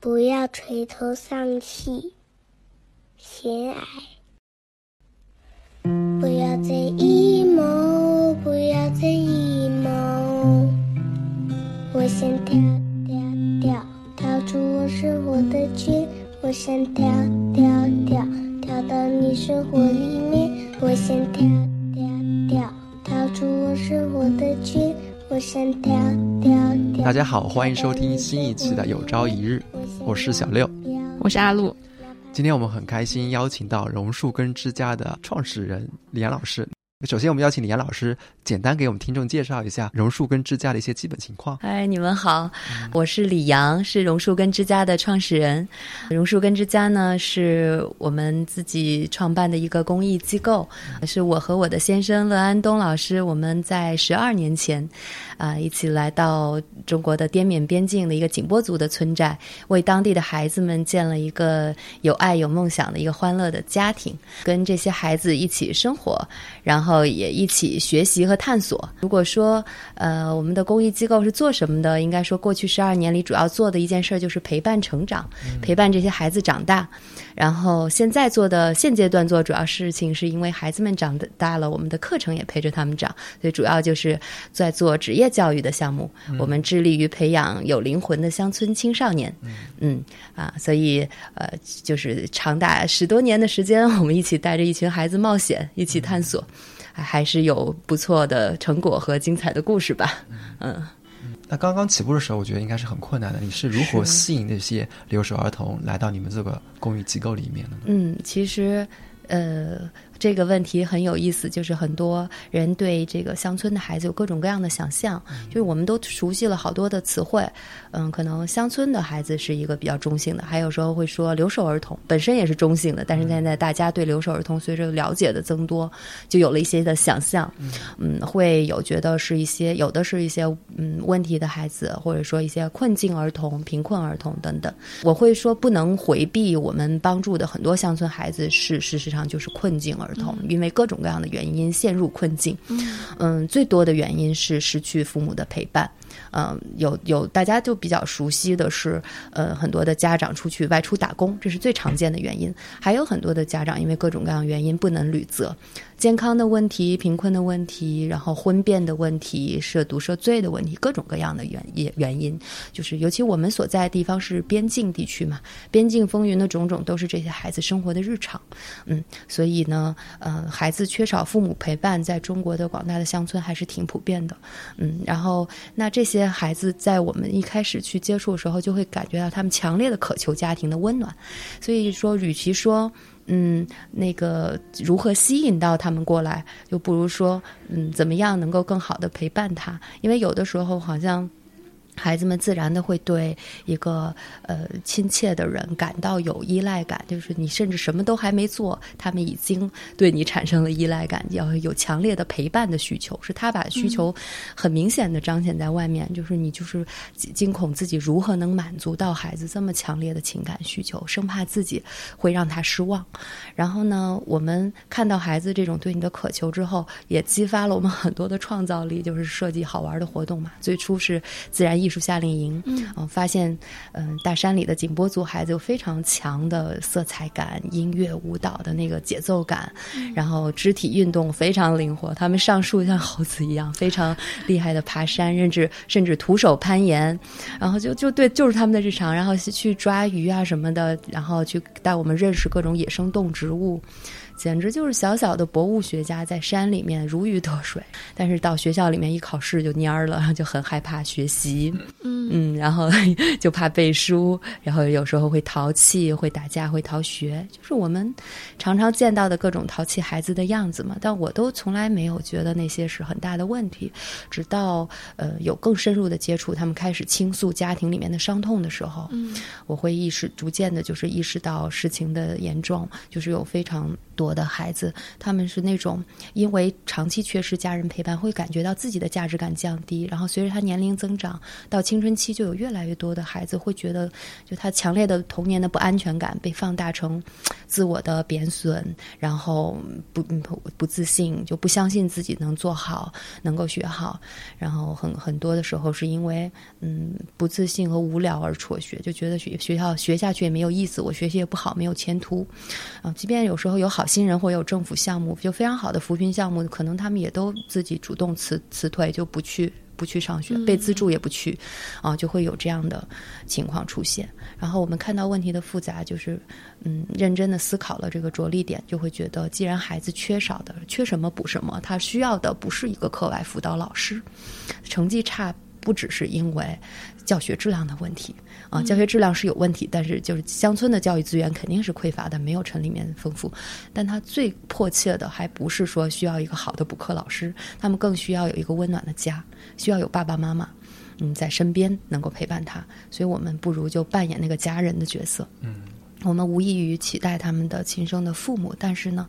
不要垂头丧气，心爱。不要再 emo，不要再 emo。我想跳跳跳，跳出我生活的圈。我想跳跳跳，跳到你生活里面。我想跳跳跳，跳出我生活的圈。大家好，欢迎收听新一期的《有朝一日》，我是小六，我是阿露。今天我们很开心邀请到榕树根之家的创始人李阳老师。首先，我们邀请李阳老师简单给我们听众介绍一下榕树根之家的一些基本情况。嗨，你们好，我是李阳，是榕树根之家的创始人。榕树根之家呢，是我们自己创办的一个公益机构，是我和我的先生乐安东老师，我们在十二年前啊一起来到中国的滇缅边境的一个景颇族的村寨，为当地的孩子们建了一个有爱、有梦想的一个欢乐的家庭，跟这些孩子一起生活，然后。然后也一起学习和探索。如果说，呃，我们的公益机构是做什么的？应该说，过去十二年里主要做的一件事就是陪伴成长，陪伴这些孩子长大。然后现在做的现阶段做主要事情，是因为孩子们长大了，我们的课程也陪着他们长，所以主要就是在做职业教育的项目。我们致力于培养有灵魂的乡村青少年。嗯啊，所以呃，就是长达十多年的时间，我们一起带着一群孩子冒险，一起探索，还是有不错的成果和精彩的故事吧。嗯。那刚刚起步的时候，我觉得应该是很困难的。你是如何吸引那些留守儿童来到你们这个公益机构里面的呢？嗯，其实，呃。这个问题很有意思，就是很多人对这个乡村的孩子有各种各样的想象，就是我们都熟悉了好多的词汇，嗯，可能乡村的孩子是一个比较中性的，还有时候会说留守儿童本身也是中性的，但是现在大家对留守儿童随着了解的增多，就有了一些的想象，嗯，会有觉得是一些有的是一些嗯问题的孩子，或者说一些困境儿童、贫困儿童等等，我会说不能回避我们帮助的很多乡村孩子是事实上就是困境儿。儿童因为各种各样的原因陷入困境，嗯，最多的原因是失去父母的陪伴。嗯，有有大家就比较熟悉的是，呃，很多的家长出去外出打工，这是最常见的原因。还有很多的家长因为各种各样原因不能履责，健康的问题、贫困的问题，然后婚变的问题、涉毒涉罪的问题，各种各样的原因原因。就是尤其我们所在的地方是边境地区嘛，边境风云的种种都是这些孩子生活的日常。嗯，所以呢，呃，孩子缺少父母陪伴，在中国的广大的乡村还是挺普遍的。嗯，然后那这。些孩子在我们一开始去接触的时候，就会感觉到他们强烈的渴求家庭的温暖。所以说，与其说嗯那个如何吸引到他们过来，又不如说嗯怎么样能够更好的陪伴他。因为有的时候好像。孩子们自然的会对一个呃亲切的人感到有依赖感，就是你甚至什么都还没做，他们已经对你产生了依赖感，要有强烈的陪伴的需求，是他把需求很明显的彰显在外面，就是你就是惊恐自己如何能满足到孩子这么强烈的情感需求，生怕自己会让他失望。然后呢，我们看到孩子这种对你的渴求之后，也激发了我们很多的创造力，就是设计好玩的活动嘛。最初是自然艺。艺术夏令营，嗯，发现，嗯，大山里的景波族孩子有非常强的色彩感、音乐舞蹈的那个节奏感，然后肢体运动非常灵活，他们上树像猴子一样，非常厉害的爬山，甚至甚至徒手攀岩，然后就就对，就是他们的日常，然后去抓鱼啊什么的，然后去带我们认识各种野生动植物。简直就是小小的博物学家，在山里面如鱼得水，但是到学校里面一考试就蔫儿了，就很害怕学习，嗯嗯，然后 就怕背书，然后有时候会淘气，会打架，会逃学，就是我们常常见到的各种淘气孩子的样子嘛。但我都从来没有觉得那些是很大的问题，直到呃有更深入的接触，他们开始倾诉家庭里面的伤痛的时候，嗯，我会意识逐渐的，就是意识到事情的严重，就是有非常多。我的孩子，他们是那种因为长期缺失家人陪伴，会感觉到自己的价值感降低。然后随着他年龄增长，到青春期，就有越来越多的孩子会觉得，就他强烈的童年的不安全感被放大成自我的贬损，然后不不不自信，就不相信自己能做好，能够学好。然后很很多的时候是因为嗯不自信和无聊而辍学，就觉得学学校学下去也没有意思，我学习也不好，没有前途。啊，即便有时候有好心人或有政府项目，就非常好的扶贫项目，可能他们也都自己主动辞辞退，就不去不去上学，被资助也不去，啊，就会有这样的情况出现。然后我们看到问题的复杂，就是嗯，认真的思考了这个着力点，就会觉得，既然孩子缺少的缺什么补什么，他需要的不是一个课外辅导老师，成绩差不只是因为教学质量的问题。啊，教学质量是有问题，但是就是乡村的教育资源肯定是匮乏的，没有城里面丰富。但他最迫切的还不是说需要一个好的补课老师，他们更需要有一个温暖的家，需要有爸爸妈妈，嗯，在身边能够陪伴他。所以我们不如就扮演那个家人的角色。嗯，我们无异于取代他们的亲生的父母，但是呢，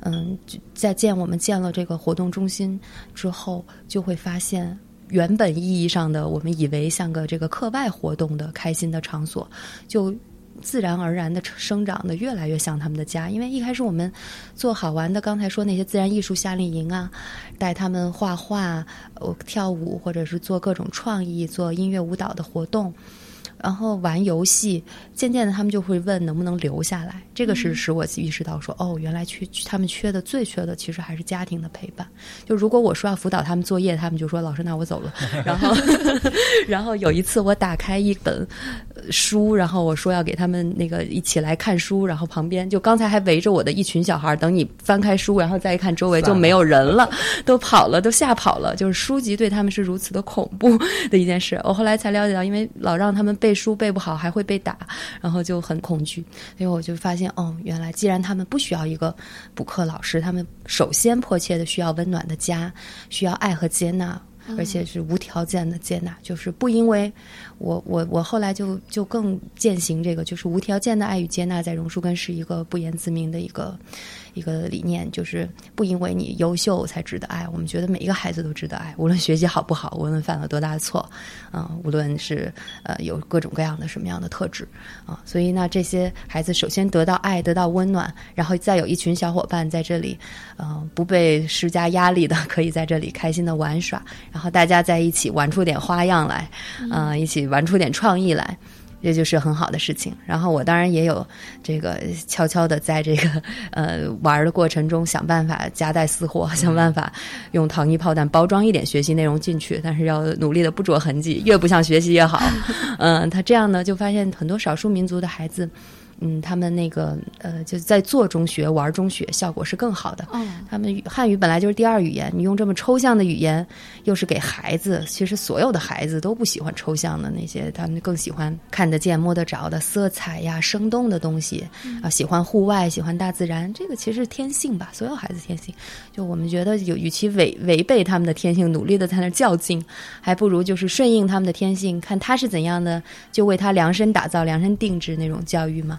嗯，在建我们建了这个活动中心之后，就会发现。原本意义上的，我们以为像个这个课外活动的开心的场所，就自然而然的生长的越来越像他们的家。因为一开始我们做好玩的，刚才说那些自然艺术夏令营啊，带他们画画、跳舞，或者是做各种创意、做音乐舞蹈的活动。然后玩游戏，渐渐的他们就会问能不能留下来。这个是使我意识到说，哦，原来缺他们缺的最缺的其实还是家庭的陪伴。就如果我说要辅导他们作业，他们就说老师那我走了。然后，然后有一次我打开一本书，然后我说要给他们那个一起来看书，然后旁边就刚才还围着我的一群小孩，等你翻开书，然后再一看周围就没有人了，都跑了，都吓跑了。就是书籍对他们是如此的恐怖的一件事。我后来才了解到，因为老让他们背。背书背不好还会被打，然后就很恐惧。所以我就发现，哦，原来既然他们不需要一个补课老师，他们首先迫切的需要温暖的家，需要爱和接纳，而且是无条件的接纳。就是不因为我我我后来就就更践行这个，就是无条件的爱与接纳，在榕树根是一个不言自明的一个。一个理念就是不因为你优秀才值得爱，我们觉得每一个孩子都值得爱，无论学习好不好，无论犯了多大的错，啊，无论是呃有各种各样的什么样的特质啊，所以呢，这些孩子首先得到爱，得到温暖，然后再有一群小伙伴在这里，嗯，不被施加压力的，可以在这里开心的玩耍，然后大家在一起玩出点花样来，啊，一起玩出点创意来。这就是很好的事情。然后我当然也有这个悄悄的在这个呃玩的过程中想办法夹带私货，想办法用糖衣炮弹包装一点学习内容进去，但是要努力的不着痕迹，越不像学习越好。嗯，他这样呢，就发现很多少数民族的孩子。嗯，他们那个呃，就是在做中学、玩中学，效果是更好的。嗯，他们汉语本来就是第二语言，你用这么抽象的语言，又是给孩子，其实所有的孩子都不喜欢抽象的那些，他们更喜欢看得见、摸得着的色彩呀、生动的东西啊，喜欢户外、喜欢大自然，这个其实是天性吧，所有孩子天性。就我们觉得，有与其违违背他们的天性，努力的在那较劲，还不如就是顺应他们的天性，看他是怎样的，就为他量身打造、量身定制那种教育嘛。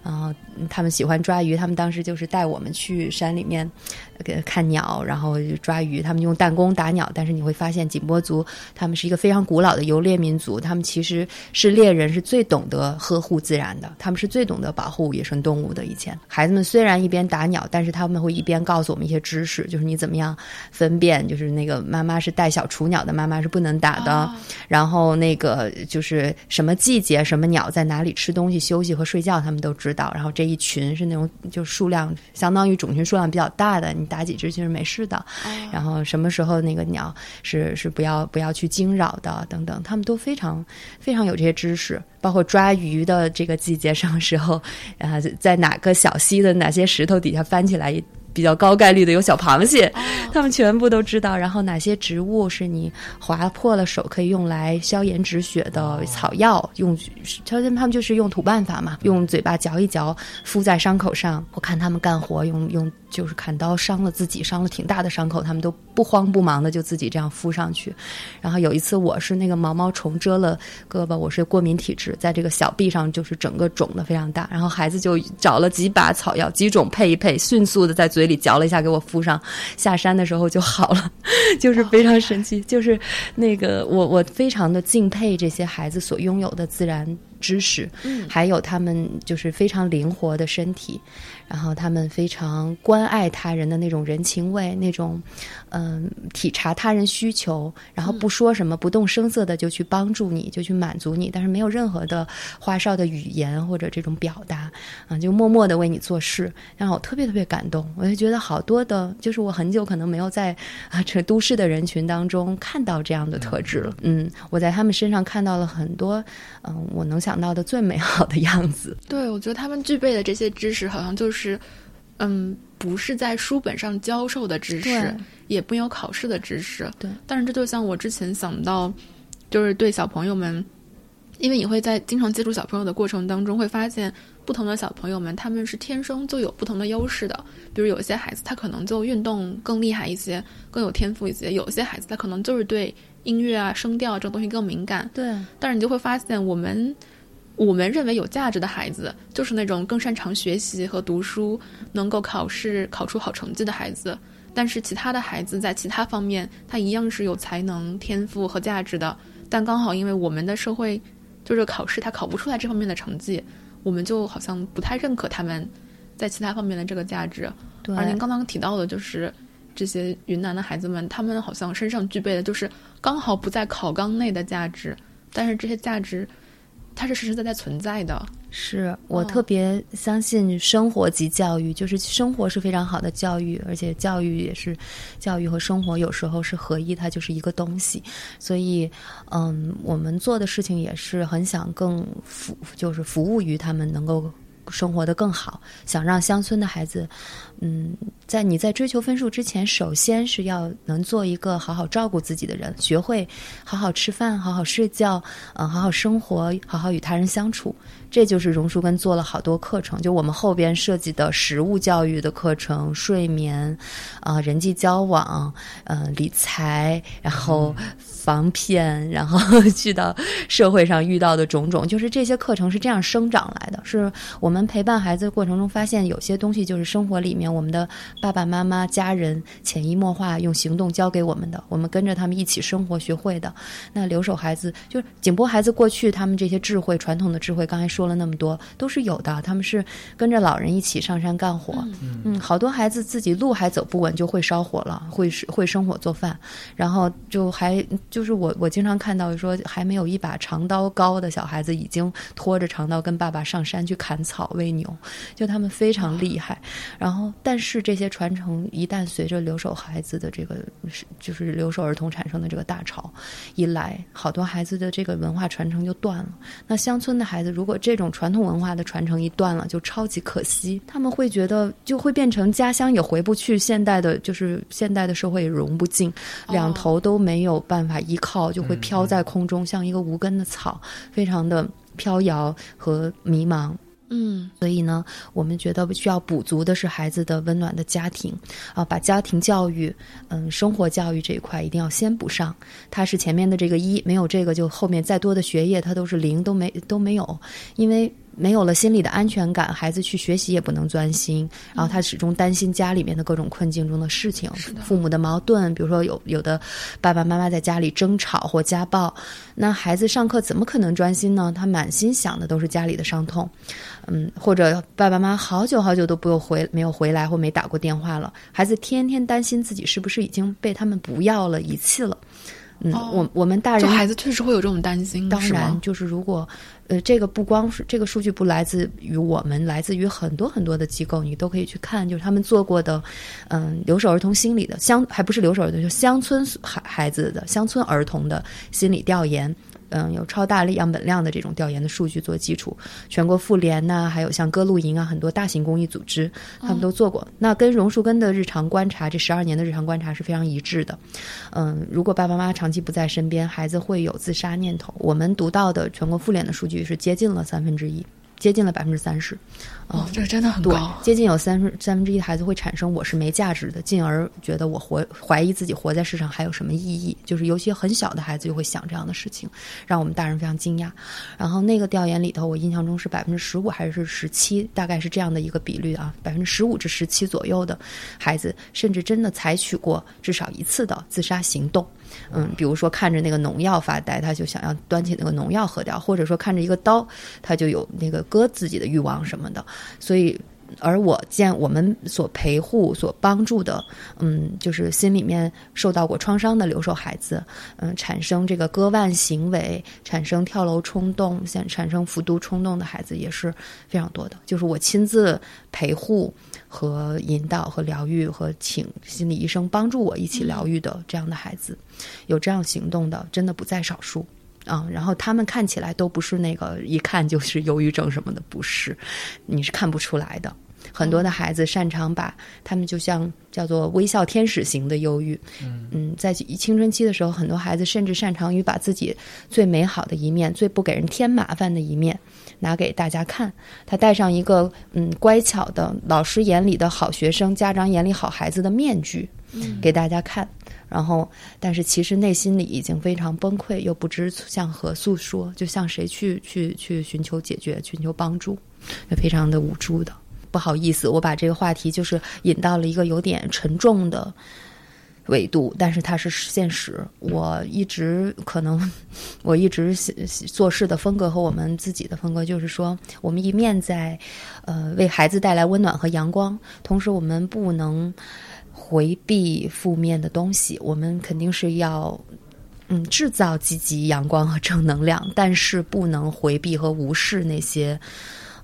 然后他们喜欢抓鱼，他们当时就是带我们去山里面，给看鸟，然后抓鱼。他们用弹弓打鸟，但是你会发现，景波族他们是一个非常古老的游猎民族，他们其实是猎人，是最懂得呵护自然的，他们是最懂得保护野生动物的。以前孩子们虽然一边打鸟，但是他们会一边告诉我们一些知识，就是你怎么样分辨，就是那个妈妈是带小雏鸟的，妈妈是不能打的。然后那个就是什么季节，什么鸟在哪里吃东西、休息和睡觉，他们都知。知道，然后这一群是那种就数量相当于种群数量比较大的，你打几只其实没事的。然后什么时候那个鸟是是不要不要去惊扰的等等，他们都非常非常有这些知识。包括抓鱼的这个季节什么时候，啊，在哪个小溪的哪些石头底下翻起来比较高概率的有小螃蟹，他们全部都知道。然后哪些植物是你划破了手可以用来消炎止血的草药？用，他们他们就是用土办法嘛，用嘴巴嚼一嚼，敷在伤口上。我看他们干活用用就是砍刀伤了自己，伤了挺大的伤口，他们都不慌不忙的就自己这样敷上去。然后有一次我是那个毛毛虫蛰了胳膊，我是过敏体质，在这个小臂上就是整个肿的非常大。然后孩子就找了几把草药，几种配一配，迅速的在嘴里嚼了一下给我敷上，下山的时候就好了，就是非常神奇。就是那个我我非常的敬佩这些孩子所拥有的自然知识，嗯还有他们就是非常灵活的身体，然后他们非常关爱他人的那种人情味，那种嗯、体察他人需求，然后不说什么，不动声色的就去帮助你，就去满足你，但是没有任何的花哨的语言或者这种表达，啊，就默默的为你做事，让我特别特别感动。我就觉得好多的，就是我很久可能没有在啊这都市的人群当中看到这样的特质了。嗯，我在他们身上看到了很多，嗯，我能想到的最美好的样子。对，我觉得他们具备的这些知识，好像就是，嗯，不是在书本上教授的知识，也不有考试的知识。对，但是这就像我之前想到，就是对小朋友们，因为你会在经常接触小朋友的过程当中，会发现不同的小朋友们他们是天生就有不同的优势的。比如有些孩子他可能就运动更厉害一些，更有天赋一些；有些孩子他可能就是对音乐啊、声调这种东西更敏感。对，但是你就会发现，我们我们认为有价值的孩子，就是那种更擅长学习和读书，能够考试考出好成绩的孩子。但是其他的孩子在其他方面，他一样是有才能、天赋和价值的。但刚好因为我们的社会就是考试，他考不出来这方面的成绩，我们就好像不太认可他们在其他方面的这个价值。对，而您刚刚提到的，就是这些云南的孩子们，他们好像身上具备的就是刚好不在考纲内的价值，但是这些价值它是实实在在存在的。是我哦特别相信生活及教育，就是生活是非常好的教育，而且教育也是教育和生活有时候是合一，它就是一个东西。所以，嗯，我们做的事情也是很想更服，就是服务于他们能够生活的更好，想让乡村的孩子，嗯，在你在追求分数之前，首先是要能做一个好好照顾自己的人，学会好好吃饭、好好睡觉，嗯、好好生活，好好与他人相处。这就是榕树根做了好多课程，就我们后边设计的实物教育的课程、睡眠，啊、人际交往，呃，理财，然后防骗，然后去到社会上遇到的种种，就是这些课程是这样生长来的。是我们陪伴孩子的过程中发现，有些东西就是生活里面我们的爸爸妈妈、家人潜移默化用行动教给我们的，我们跟着他们一起生活学会的。那留守孩子就是景波孩子，过去他们这些智慧、传统的智慧，刚才说了那么多，都是有的。他们是跟着老人一起上山干活，嗯，好多孩子自己路还走不稳，就会烧火了，会会生火做饭，然后就还就是我我经常看到说，还没有一把长刀高的小孩子，已经拖着长刀跟爸爸上山去砍草喂牛，就他们非常厉害。然后，但是这些传承一旦随着留守孩子的这个是就是留守儿童产生的这个大潮一来，好多孩子的这个文化传承就断了。那乡村的孩子，如果这种传统文化的传承一断了，就超级可惜。他们会觉得就会变成家乡也回不去，现代的就是现代的社会也融不进，两头都没有办法依靠，就会飘在空中，像一个无根的草，非常的飘摇和迷茫。嗯所以呢，我们觉得需要补足的是孩子的温暖的家庭啊，把家庭教育、嗯，生活教育这一块一定要先补上。它是前面的这个一，没有这个就后面再多的学业它都是零，都没都没有，因为。没有了心理的安全感，孩子去学习也不能专心，然后他始终担心家里面的各种困境中的事情，父母的矛盾，比如说有有的爸爸妈妈在家里争吵或家暴，那孩子上课怎么可能专心呢？他满心想的都是家里的伤痛，嗯，或者爸爸妈妈好久好久都不有回没有回来或没打过电话了，孩子天天担心自己是不是已经被他们不要了、遗弃了。嗯，哦我我们大人就孩子确实会有这种担心，当然，就是如果，呃，这个不光是这个数据不来自于我们，来自于很多很多的机构，你都可以去看，就是他们做过的，嗯，留守儿童心理的乡，还不是留守儿童，就乡村孩孩子的乡村儿童的心理调研。嗯，有超大样本量的这种调研的数据做基础。全国妇联呐，还有像歌露营啊，很多大型公益组织，他们都做过。那跟榕树根的日常观察，这十二年的日常观察是非常一致的。嗯，如果爸爸妈妈长期不在身边，孩子会有自杀念头。我们读到的全国妇联的数据是接近了三分之一。接近了百分之三十，哦，这个真的很多。接近有三分三分之一的孩子会产生我是没价值的，进而觉得我活怀疑自己活在世上还有什么意义。就是尤其很小的孩子就会想这样的事情，让我们大人非常惊讶。然后那个调研里头，我印象中是百分之十五还是十七，大概是这样的一个比率啊，百分之十五至十七左右的孩子，甚至真的采取过至少一次的自杀行动。嗯，比如说看着那个农药发呆，他就想要端起那个农药喝掉；或者说看着一个刀，他就有那个割自己的欲望什么的。所以，而我见我们所陪护、所帮助的，嗯，就是心里面受到过创伤的留守孩子，嗯，产生这个割腕行为、产生跳楼冲动、现产生服毒冲动的孩子也是非常多的。就是我亲自陪护。和引导和疗愈和请心理医生帮助我一起疗愈的这样的孩子，有这样行动的真的不在少数啊。然后他们看起来都不是那个一看就是忧郁症什么的，不是，你是看不出来的。很多的孩子擅长把他们就像叫做微笑天使型的忧郁，嗯，在青春期的时候，很多孩子甚至擅长于把自己最美好的一面、最不给人添麻烦的一面。拿给大家看，他戴上一个嗯乖巧的老师眼里的好学生、家长眼里好孩子的面具，给大家看。然后，但是其实内心里已经非常崩溃，又不知向何诉说，就向谁去去去寻求解决、寻求帮助，也非常的无助的。不好意思，我把这个话题就是引到了一个有点沉重的。维度，但是它是现实。我一直可能，我一直做事的风格和我们自己的风格，就是说，我们一面在，呃，为孩子带来温暖和阳光，同时我们不能回避负面的东西。我们肯定是要，嗯，制造积极阳光和正能量，但是不能回避和无视那些。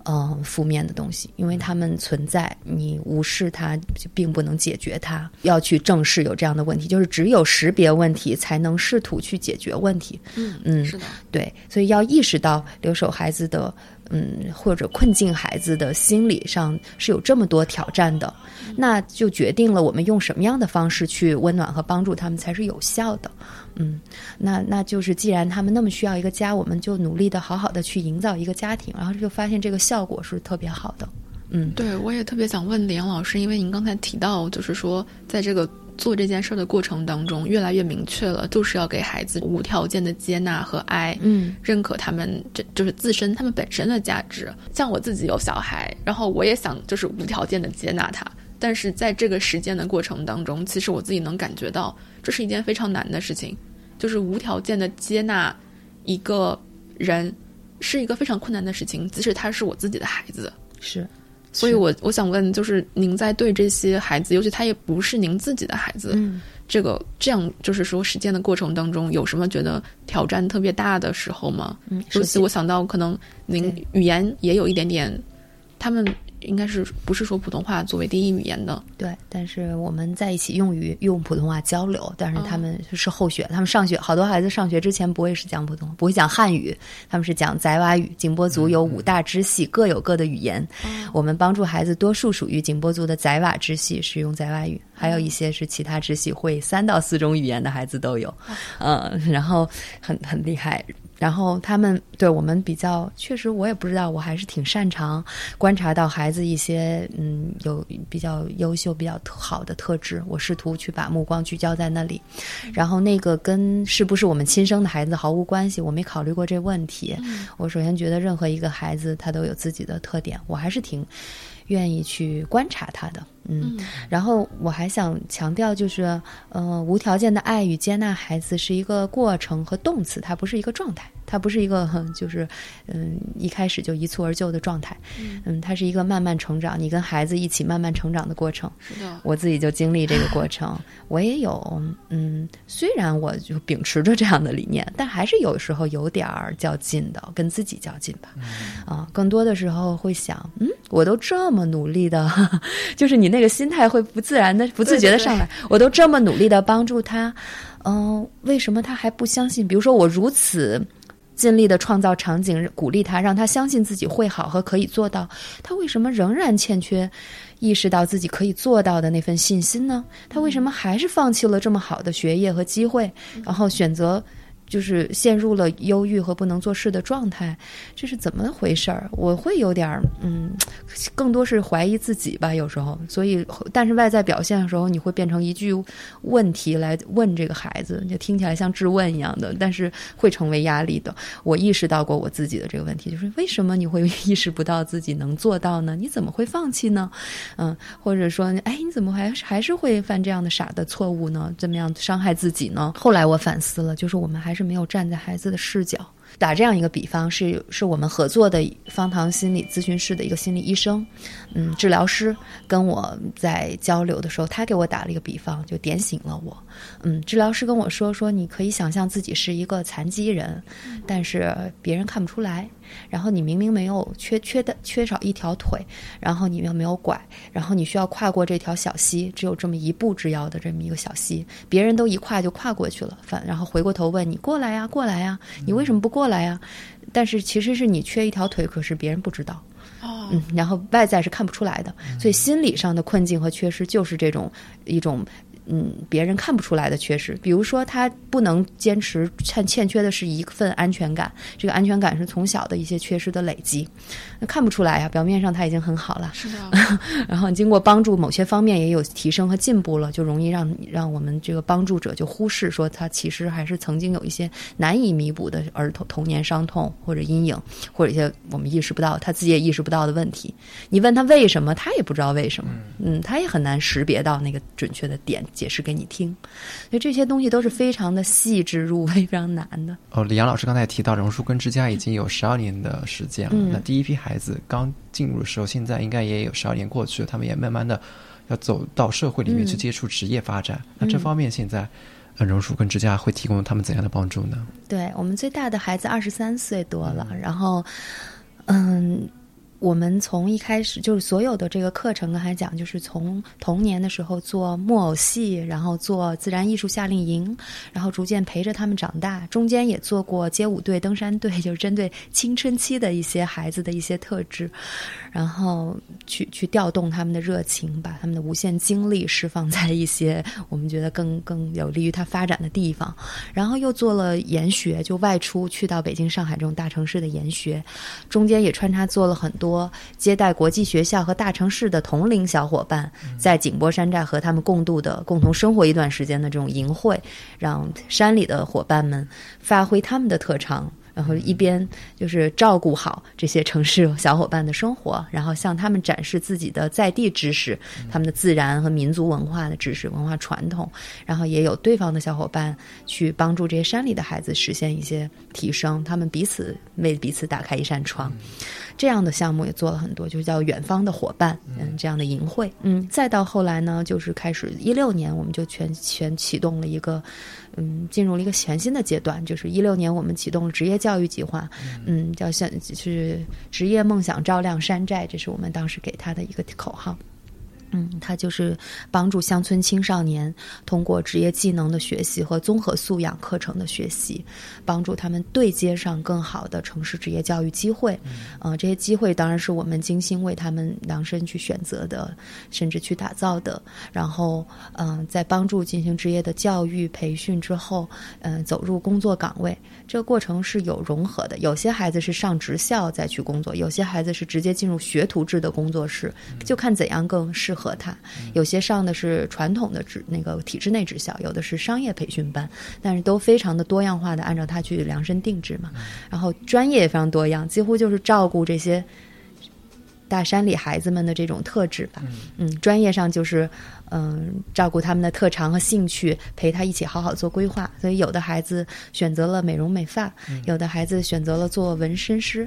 嗯，负面的东西，因为他们存在，你无视它就并不能解决它。要去正视有这样的问题，就是只有识别问题，才能试图去解决问题。嗯嗯，是的，对，所以要意识到留守孩子的。嗯，或者困境孩子的心理上是有这么多挑战的，那就决定了我们用什么样的方式去温暖和帮助他们才是有效的。嗯，那那就是既然他们那么需要一个家，我们就努力的好好的去营造一个家庭，然后就发现这个效果是特别好的。嗯，对我也特别想问李阳老师，因为您刚才提到，就是说在这个。做这件事儿的过程当中，越来越明确了，就是要给孩子无条件的接纳和爱，嗯，认可他们这就是自身他们本身的价值。像我自己有小孩，然后我也想就是无条件的接纳他，但是在这个实践的过程当中，其实我自己能感觉到，这是一件非常难的事情，就是无条件的接纳一个人，是一个非常困难的事情，即使他是我自己的孩子，是。所以，我我想问，就是您在对这些孩子，尤其他也不是您自己的孩子，这个这样就是说实践的过程当中，有什么觉得挑战特别大的时候吗？嗯，尤其我想到，可能您语言也有一点点，他们。应该是不是说普通话作为第一语言的？对，但是我们在一起用于用普通话交流，但是他们是后学，他们上学好多孩子上学之前不会是讲普通，不会讲汉语，他们是讲秭瓦语。景颇族有五大支系，各有各的语言。我们帮助孩子，多数属于景颇族的秭瓦支系，使用秭瓦语，还有一些是其他支系，会三到四种语言的孩子都有。嗯，然后很很厉害。然后他们对我们比较，确实我也不知道，我还是挺擅长观察到孩子一些嗯有比较优秀、比较好的特质，我试图去把目光聚焦在那里。然后那个跟是不是我们亲生的孩子毫无关系，我没考虑过这问题。我首先觉得任何一个孩子他都有自己的特点，我还是挺愿意去观察他的。嗯，然后我还想强调，就是，呃，无条件的爱与接纳孩子是一个过程和动词，它不是一个状态，它不是一个 就是，嗯，一开始就一蹴而就的状态，嗯，它是一个慢慢成长，你跟孩子一起慢慢成长的过程。是的，我自己就经历这个过程，我也有，嗯，虽然我就秉持着这样的理念，但还是有时候有点儿较劲的，跟自己较劲吧。啊，更多的时候会想，嗯，我都这么努力的，就是你那。那个心态会不自然的、不自觉的上来。我都这么努力的帮助他，嗯，为什么他还不相信？比如说，我如此尽力的创造场景，鼓励他，让他相信自己会好和可以做到。他为什么仍然欠缺意识到自己可以做到的那份信心呢？他为什么还是放弃了这么好的学业和机会，然后选择？就是陷入了忧郁和不能做事的状态，这是怎么回事儿？我会有点儿，嗯，更多是怀疑自己吧，有时候。所以，但是外在表现的时候，你会变成一句问题来问这个孩子，就听起来像质问一样的，但是会成为压力的。我意识到过我自己的这个问题，就是为什么你会意识不到自己能做到呢？你怎么会放弃呢？嗯，或者说，哎，你怎么还还是会犯这样的傻的错误呢？怎么样伤害自己呢？后来我反思了，就是我们还是没有站在孩子的视角。打这样一个比方，是是我们合作的方糖心理咨询室的一个心理医生，嗯，治疗师跟我在交流的时候，他给我打了一个比方，就点醒了我。嗯，治疗师跟我说说，你可以想象自己是一个残疾人，但是别人看不出来。然后你明明没有缺缺的缺少一条腿，然后你又没有拐，然后你需要跨过这条小溪，只有这么一步之遥的这么一个小溪，别人都一跨就跨过去了，反然后回过头问你过来呀，过来呀，你为什么不过来呀？但是其实是你缺一条腿，可是别人不知道，嗯，然后外在是看不出来的，所以心理上的困境和缺失就是这种一种。嗯，别人看不出来的缺失，比如说他不能坚持，欠欠缺的是一份安全感。这个安全感是从小的一些缺失的累积，那看不出来呀。表面上他已经很好了，是的。然后经过帮助，某些方面也有提升和进步了，就容易让让我们这个帮助者就忽视说他其实还是曾经有一些难以弥补的儿童童年伤痛或者阴影，或者一些我们意识不到他自己也意识不到的问题。你问他为什么，他也不知道为什么。嗯，他也很难识别到那个准确的点。解释给你听，所以这些东西都是非常的细致入微，非常难的。哦，李阳老师刚才提到榕树根之家已经有十二年的时间了。那第一批孩子刚进入的时候，现在应该也有十二年过去了，他们也慢慢的要走到社会里面去接触职业发展。那这方面现在，呃，榕树根之家会提供他们怎样的帮助呢？对我们最大的孩子二十三岁多了，然后，嗯。我们从一开始就是所有的这个课程，刚才讲就是从童年的时候做木偶戏，然后做自然艺术夏令营，然后逐渐陪着他们长大。中间也做过街舞队、登山队，就是针对青春期的一些孩子的一些特质，然后去去调动他们的热情，把他们的无限精力释放在一些我们觉得更更有利于他发展的地方。然后又做了研学，就外出去到北京、上海这种大城市的研学，中间也穿插做了很多。多接待国际学校和大城市的同龄小伙伴，在景波山寨和他们共度的、共同生活一段时间的这种营会，让山里的伙伴们发挥他们的特长。然后一边就是照顾好这些城市小伙伴的生活，然后向他们展示自己的在地知识、他们的自然和民族文化的知识、文化传统，然后也有对方的小伙伴去帮助这些山里的孩子实现一些提升，他们彼此为彼此打开一扇窗。这样的项目也做了很多，就叫远方的伙伴，嗯，这样的营会，嗯，再到后来呢，就是开始一六年，我们就全全启动了一个，嗯，进入了一个全新的阶段，就是一六年我们启动了职业教育计划，嗯，叫像是职业梦想照亮山寨，这是我们当时给他的一个口号。嗯，他就是帮助乡村青少年通过职业技能的学习和综合素养课程的学习，帮助他们对接上更好的城市职业教育机会。嗯，这些机会当然是我们精心为他们量身去选择的，甚至去打造的。然后，嗯，在帮助进行职业的教育培训之后，嗯，走入工作岗位，这个过程是有融合的。有些孩子是上职校再去工作，有些孩子是直接进入学徒制的工作室，就看怎样更适合。和他有些上的是传统的职那个体制内职校，有的是商业培训班，但是都非常的多样化的按照他去量身定制嘛。然后专业也非常多样，几乎就是照顾这些大山里孩子们的这种特质吧。嗯，专业上就是。嗯，照顾他们的特长和兴趣，陪他一起好好做规划。所以，有的孩子选择了美容美发，有的孩子选择了做纹身师，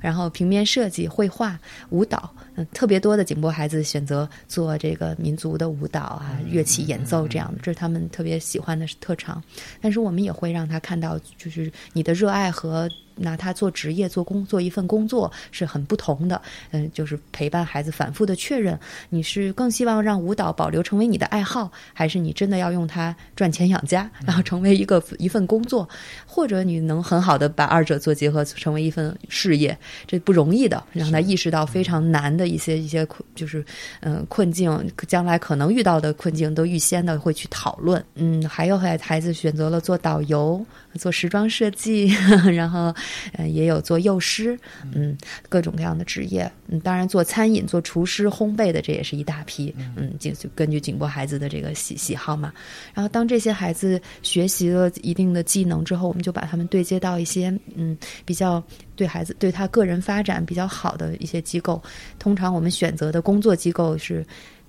然后平面设计、绘画、舞蹈。嗯，特别多的景波孩子选择做这个民族的舞蹈啊，乐器演奏这样的，这是他们特别喜欢的特长。但是，我们也会让他看到，就是你的热爱和拿它做职业、做工、做一份工作是很不同的。嗯，就是陪伴孩子反复的确认，你是更希望让舞蹈保留成为你的爱好，还是你真的要用它赚钱养家，然后成为一个一份工作，或者你能很好的把二者做结合，成为一份事业，这不容易的。让他意识到非常难的一些一些困，就是嗯困境，将来可能遇到的困境都预先的会去讨论。嗯，还有孩孩子选择了做导游。做时装设计，然后呃也有做幼师，嗯，各种各样的职业。嗯，当然做餐饮、做厨师、烘焙的这也是一大批。嗯，就根据景波孩子的这个喜喜好嘛。然后当这些孩子学习了一定的技能之后，我们就把他们对接到一些嗯比较对孩子对他个人发展比较好的一些机构。通常我们选择的工作机构是。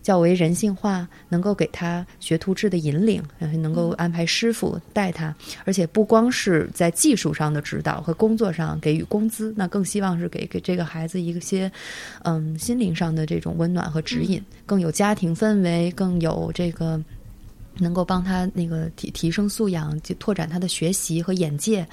较为人性化，能够给他学徒制的引领，能够安排师傅带他，而且不光是在技术上的指导和工作上给予工资，那更希望是给给这个孩子一些，嗯，心灵上的这种温暖和指引，更有家庭氛围，更有这个。能够帮他那个提提升素养，就拓展他的学习和眼界，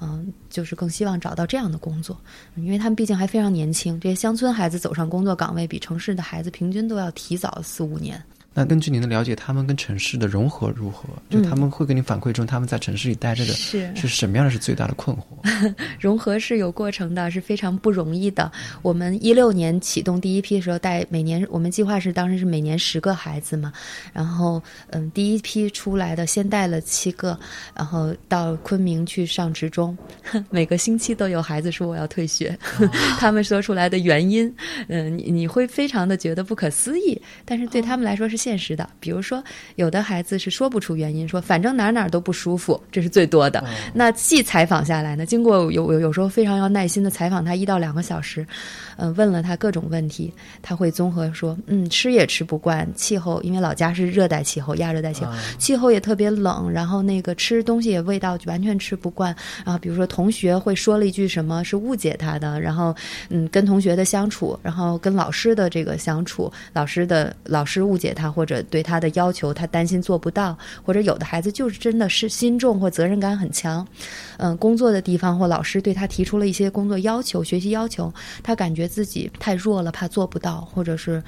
嗯，就是更希望找到这样的工作，因为他们毕竟还非常年轻。这些乡村孩子走上工作岗位，比城市的孩子平均都要提早四五年。那根据您的了解，他们跟城市的融合如何？就他们会给你反馈中，他们在城市里待着的是是什么样的是最大的困惑？融合是有过程的，是非常不容易的。我们一六年启动第一批的时候，带每年我们计划是当时是每年十个孩子嘛，然后嗯，第一批出来的先带了七个，然后到昆明去上职中，每个星期都有孩子说我要退学，他们说出来的原因，嗯，你你会非常的觉得不可思议，但是对他们来说是。现实的，比如说，有的孩子是说不出原因，说反正哪哪都不舒服，这是最多的。那细采访下来呢，经过有有有时候非常要耐心的采访他一到两个小时，嗯，问了他各种问题，他会综合说，嗯，吃也吃不惯，气候因为老家是热带气候，亚热带气候，气候也特别冷，然后那个吃东西也味道完全吃不惯。然后比如说同学会说了一句什么是误解他的，然后嗯，跟同学的相处，然后跟老师的这个相处，老师的老师误解他。或者对他的要求，他担心做不到，或者有的孩子就是真的是心重或责任感很强，嗯，工作的地方或老师对他提出了一些工作要求、学习要求，他感觉自己太弱了，怕做不到，或者是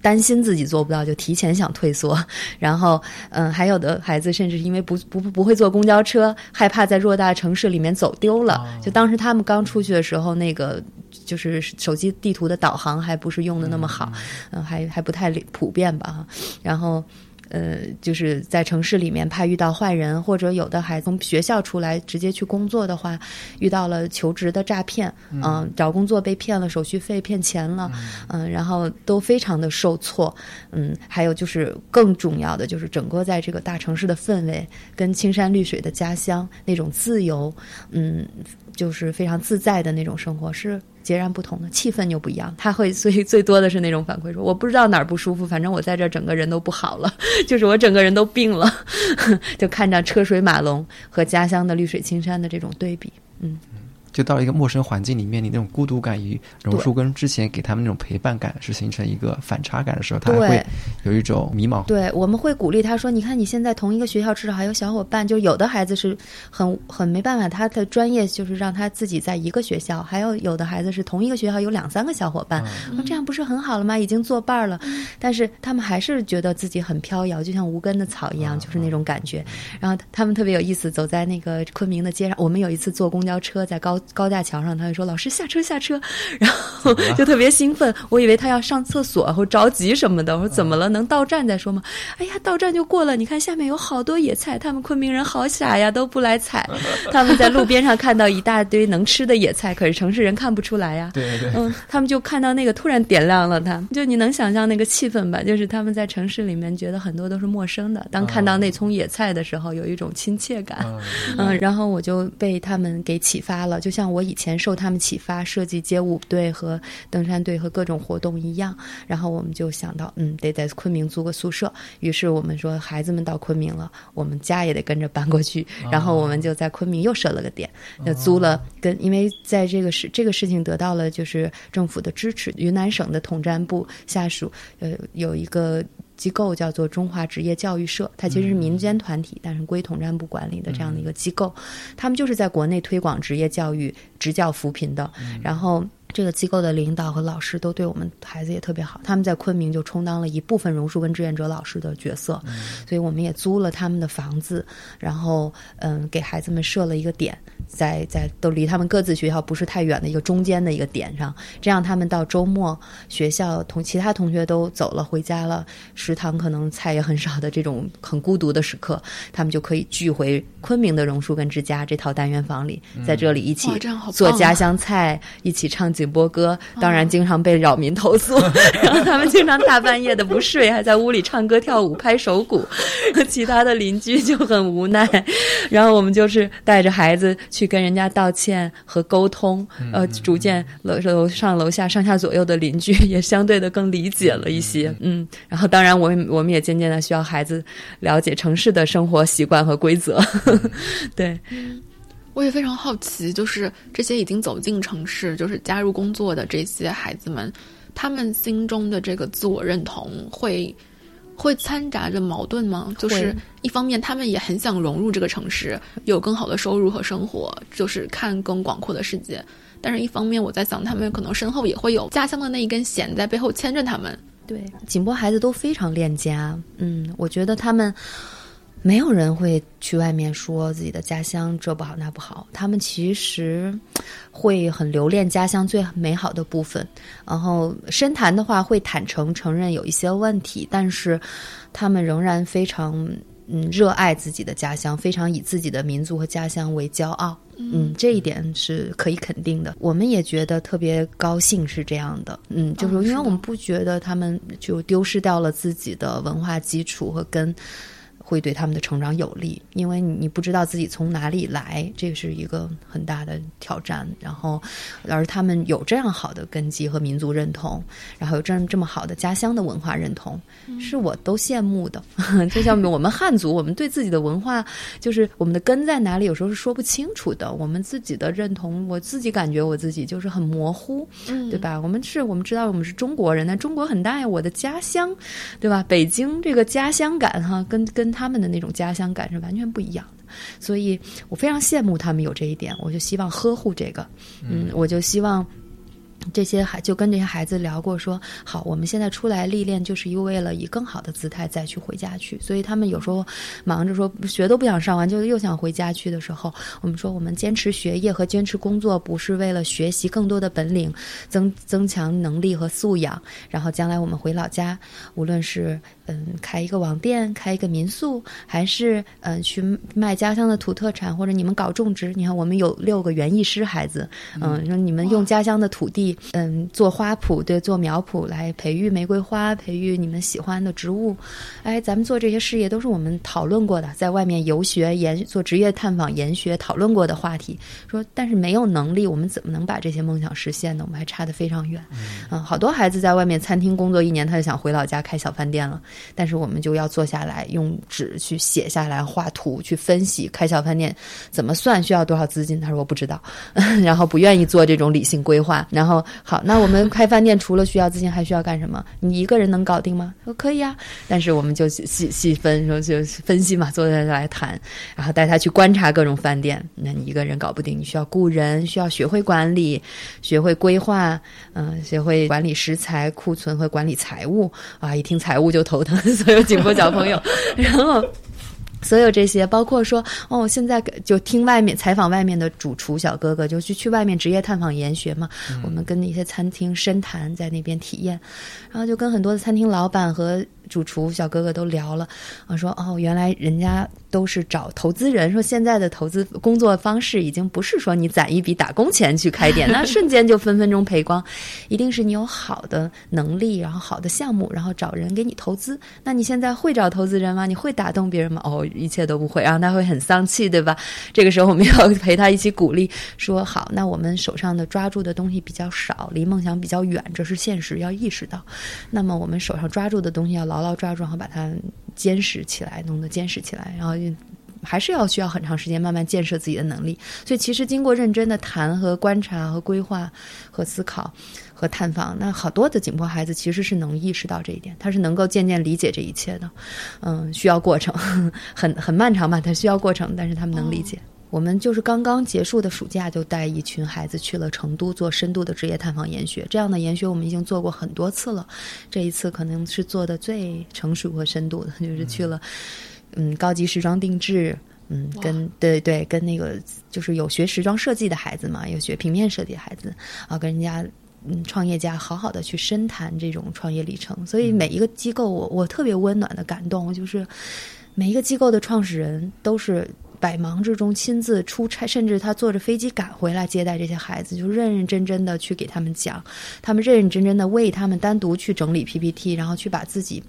担心自己做不到，就提前想退缩。然后，嗯，还有的孩子甚至因为不不不会坐公交车，害怕在偌大城市里面走丢了。就当时他们刚出去的时候，那个。就是手机地图的导航还不是用的那么好，嗯，还还不太普遍吧。然后，呃，就是在城市里面怕遇到坏人，或者有的孩子从学校出来直接去工作的话，遇到了求职的诈骗，嗯，找工作被骗了手续费骗钱了，嗯，然后都非常的受挫，嗯，还有就是更重要的就是整个在这个大城市的氛围，跟青山绿水的家乡那种自由，嗯，就是非常自在的那种生活是。截然不同的气氛又不一样，他会所以最多的是那种反馈说我不知道哪儿不舒服，反正我在这儿整个人都不好了，就是我整个人都病了，就看着车水马龙和家乡的绿水青山的这种对比，嗯。就到了一个陌生环境里面，你那种孤独感与榕树跟之前给他们那种陪伴感是形成一个反差感的时候，他会有一种迷茫。对，我们会鼓励他说：“你看，你现在同一个学校至少还有小伙伴。就有的孩子是很很没办法，他的专业就是让他自己在一个学校；还有有的孩子是同一个学校有两三个小伙伴。那这样不是很好了吗？已经作伴了，但是他们还是觉得自己很飘摇，就像无根的草一样，就是那种感觉。然后他们特别有意思，走在那个昆明的街上。我们有一次坐公交车，在高。高架桥上，他就说：“老师下车下车。” 然后就特别兴奋，我以为他要上厕所或着急什么的。我说：“怎么了？能到站再说吗？”哎呀，到站就过了。你看下面有好多野菜，他们昆明人好傻呀，都不来采。他们在路边上看到一大堆能吃的野菜，可是城市人看不出来呀。对对。嗯，他们就看到那个突然点亮了他，就你能想象那个气氛吧？就是他们在城市里面觉得很多都是陌生的，当看到那丛野菜的时候，有一种亲切感。嗯，然后我就被他们给启发了，就。像我以前受他们启发设计街舞队和登山队和各种活动一样，然后我们就想到，嗯，得在昆明租个宿舍。于是我们说，孩子们到昆明了，我们家也得跟着搬过去。然后我们就在昆明又设了个点，就租了跟，因为在这个事这个事情得到了就是政府的支持，云南省的统战部下属，呃，有一个。机构叫做中华职业教育社，它其实是民间团体，但是归统战部管理的这样的一个机构，他们就是在国内推广职业教育、职教扶贫的，然后。这个机构的领导和老师都对我们孩子也特别好，他们在昆明就充当了一部分榕树根志愿者老师的角色，所以我们也租了他们的房子，然后嗯，给孩子们设了一个点，在在都离他们各自学校不是太远的一个中间的一个点上，这样他们到周末学校同其他同学都走了回家了，食堂可能菜也很少的这种很孤独的时刻，他们就可以聚回昆明的榕树根之家这套单元房里，在这里一起做家乡菜，一起唱景波歌，当然经常被扰民投诉，然后他们经常大半夜的不睡，还在屋里唱歌跳舞拍手鼓，其他的邻居就很无奈，然后我们就是带着孩子去跟人家道歉和沟通，呃，逐渐楼楼上楼下上下左右的邻居也相对的更理解了一些，嗯，然后当然我们我们也渐渐的需要孩子了解城市的生活习惯和规则，对。我也非常好奇，就是这些已经走进城市、就是加入工作的这些孩子们，他们心中的这个自我认同会会掺杂着矛盾吗？就是一方面，他们也很想融入这个城市，有更好的收入和生活，就是看更广阔的世界；但是，一方面，我在想，他们可能身后也会有家乡的那一根弦在背后牵着他们。对，景波孩子都非常恋家。嗯，我觉得他们。没有人会去外面说自己的家乡这不好那不好，他们其实会很留恋家乡最美好的部分。然后深谈的话会坦诚承认有一些问题，但是他们仍然非常嗯热爱自己的家乡，非常以自己的民族和家乡为骄傲。嗯，这一点是可以肯定的。我们也觉得特别高兴是这样的。嗯，就是因为我们不觉得他们就丢失掉了自己的文化基础和根。会对他们的成长有利，因为你不知道自己从哪里来，这是一个很大的挑战。然后，而他们有这样好的根基和民族认同，然后有这样这么好的家乡的文化认同，是我都羡慕的。就像我们汉族，我们对自己的文化，就是我们的根在哪里，有时候是说不清楚的。我们自己的认同，我自己感觉我自己就是很模糊，对吧？我们是我们知道我们是中国人，但中国很大呀，我的家乡，对吧？北京这个家乡感，哈，跟跟。他们的那种家乡感是完全不一样的，所以我非常羡慕他们有这一点，我就希望呵护这个，嗯，我就希望。这些孩就跟这些孩子聊过，说好，我们现在出来历练，就是因为了以更好的姿态再去回家去。所以他们有时候忙着说学都不想上完，就又想回家去的时候，我们说我们坚持学业和坚持工作，不是为了学习更多的本领，增增强能力和素养，然后将来我们回老家，无论是嗯开一个网店、开一个民宿，还是嗯去卖家乡的土特产，或者你们搞种植，你看我们有六个园艺师孩子，嗯，说你们用家乡的土地。嗯，做花圃对，做苗圃来培育玫瑰花，培育你们喜欢的植物。哎，咱们做这些事业都是我们讨论过的，在外面游学研做职业探访研学讨论过的话题。说，但是没有能力，我们怎么能把这些梦想实现呢？我们还差得非常远。嗯，好多孩子在外面餐厅工作一年，他就想回老家开小饭店了。但是我们就要坐下来，用纸去写下来，画图去分析开小饭店怎么算，需要多少资金。他说我不知道，然后不愿意做这种理性规划，然后。好，那我们开饭店除了需要资金，还需要干什么？你一个人能搞定吗？说可以啊，但是我们就细细分，说就分析嘛，坐下来谈，然后带他去观察各种饭店。那你一个人搞不定，你需要雇人，需要学会管理，学会规划，嗯，学会管理食材库存和管理财务啊！一听财务就头疼，所有景波小朋友，然后。所有这些，包括说，哦，现在就听外面采访外面的主厨小哥哥，就去去外面职业探访研学嘛。我们跟那些餐厅深谈，在那边体验，然后就跟很多的餐厅老板和。主厨小哥哥都聊了，我说哦，原来人家都是找投资人，说现在的投资工作方式已经不是说你攒一笔打工钱去开店，那瞬间就分分钟赔光，一定是你有好的能力，然后好的项目，然后找人给你投资。那你现在会找投资人吗？你会打动别人吗？哦，一切都不会，然后他会很丧气，对吧？这个时候我们要陪他一起鼓励，说好，那我们手上的抓住的东西比较少，离梦想比较远，这是现实，要意识到。那么我们手上抓住的东西要牢。牢牢抓住，然后把它坚实起来，弄得坚实起来，然后还是要需要很长时间慢慢建设自己的能力。所以，其实经过认真的谈和观察和规划和思考。和探访。那好多的紧迫孩子其实是能意识到这一点，他是能够渐渐理解这一切的。嗯，需要过程，很很漫长吧？他需要过程，但是他们能理解。我们就是刚刚结束的暑假，就带一群孩子去了成都做深度的职业探访研学。这样的研学我们已经做过很多次了，这一次可能是做的最成熟和深度的，就是去了嗯高级时装定制，嗯跟对对跟那个就是有学时装设计的孩子嘛，有学平面设计的孩子啊，跟人家嗯创业家好好的去深谈这种创业历程。所以每一个机构，我我特别温暖的感动，就是每一个机构的创始人都是。百忙之中亲自出差，甚至他坐着飞机赶回来接待这些孩子，就认认真真的去给他们讲，他们认认真真的为他们单独去整理 PPT，然后去把自己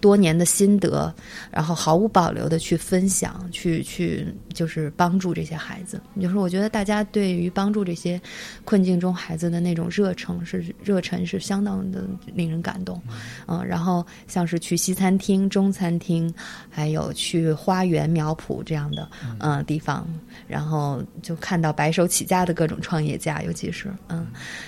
多年的心得，然后毫无保留的去分享，去去就是帮助这些孩子。就是我觉得大家对于帮助这些困境中孩子的那种热诚是热忱是相当的令人感动。嗯，然后像是去西餐厅、中餐厅，还有去花园苗圃这样的。嗯，地方，然后就看到白手起家的各种创业家，尤其是嗯，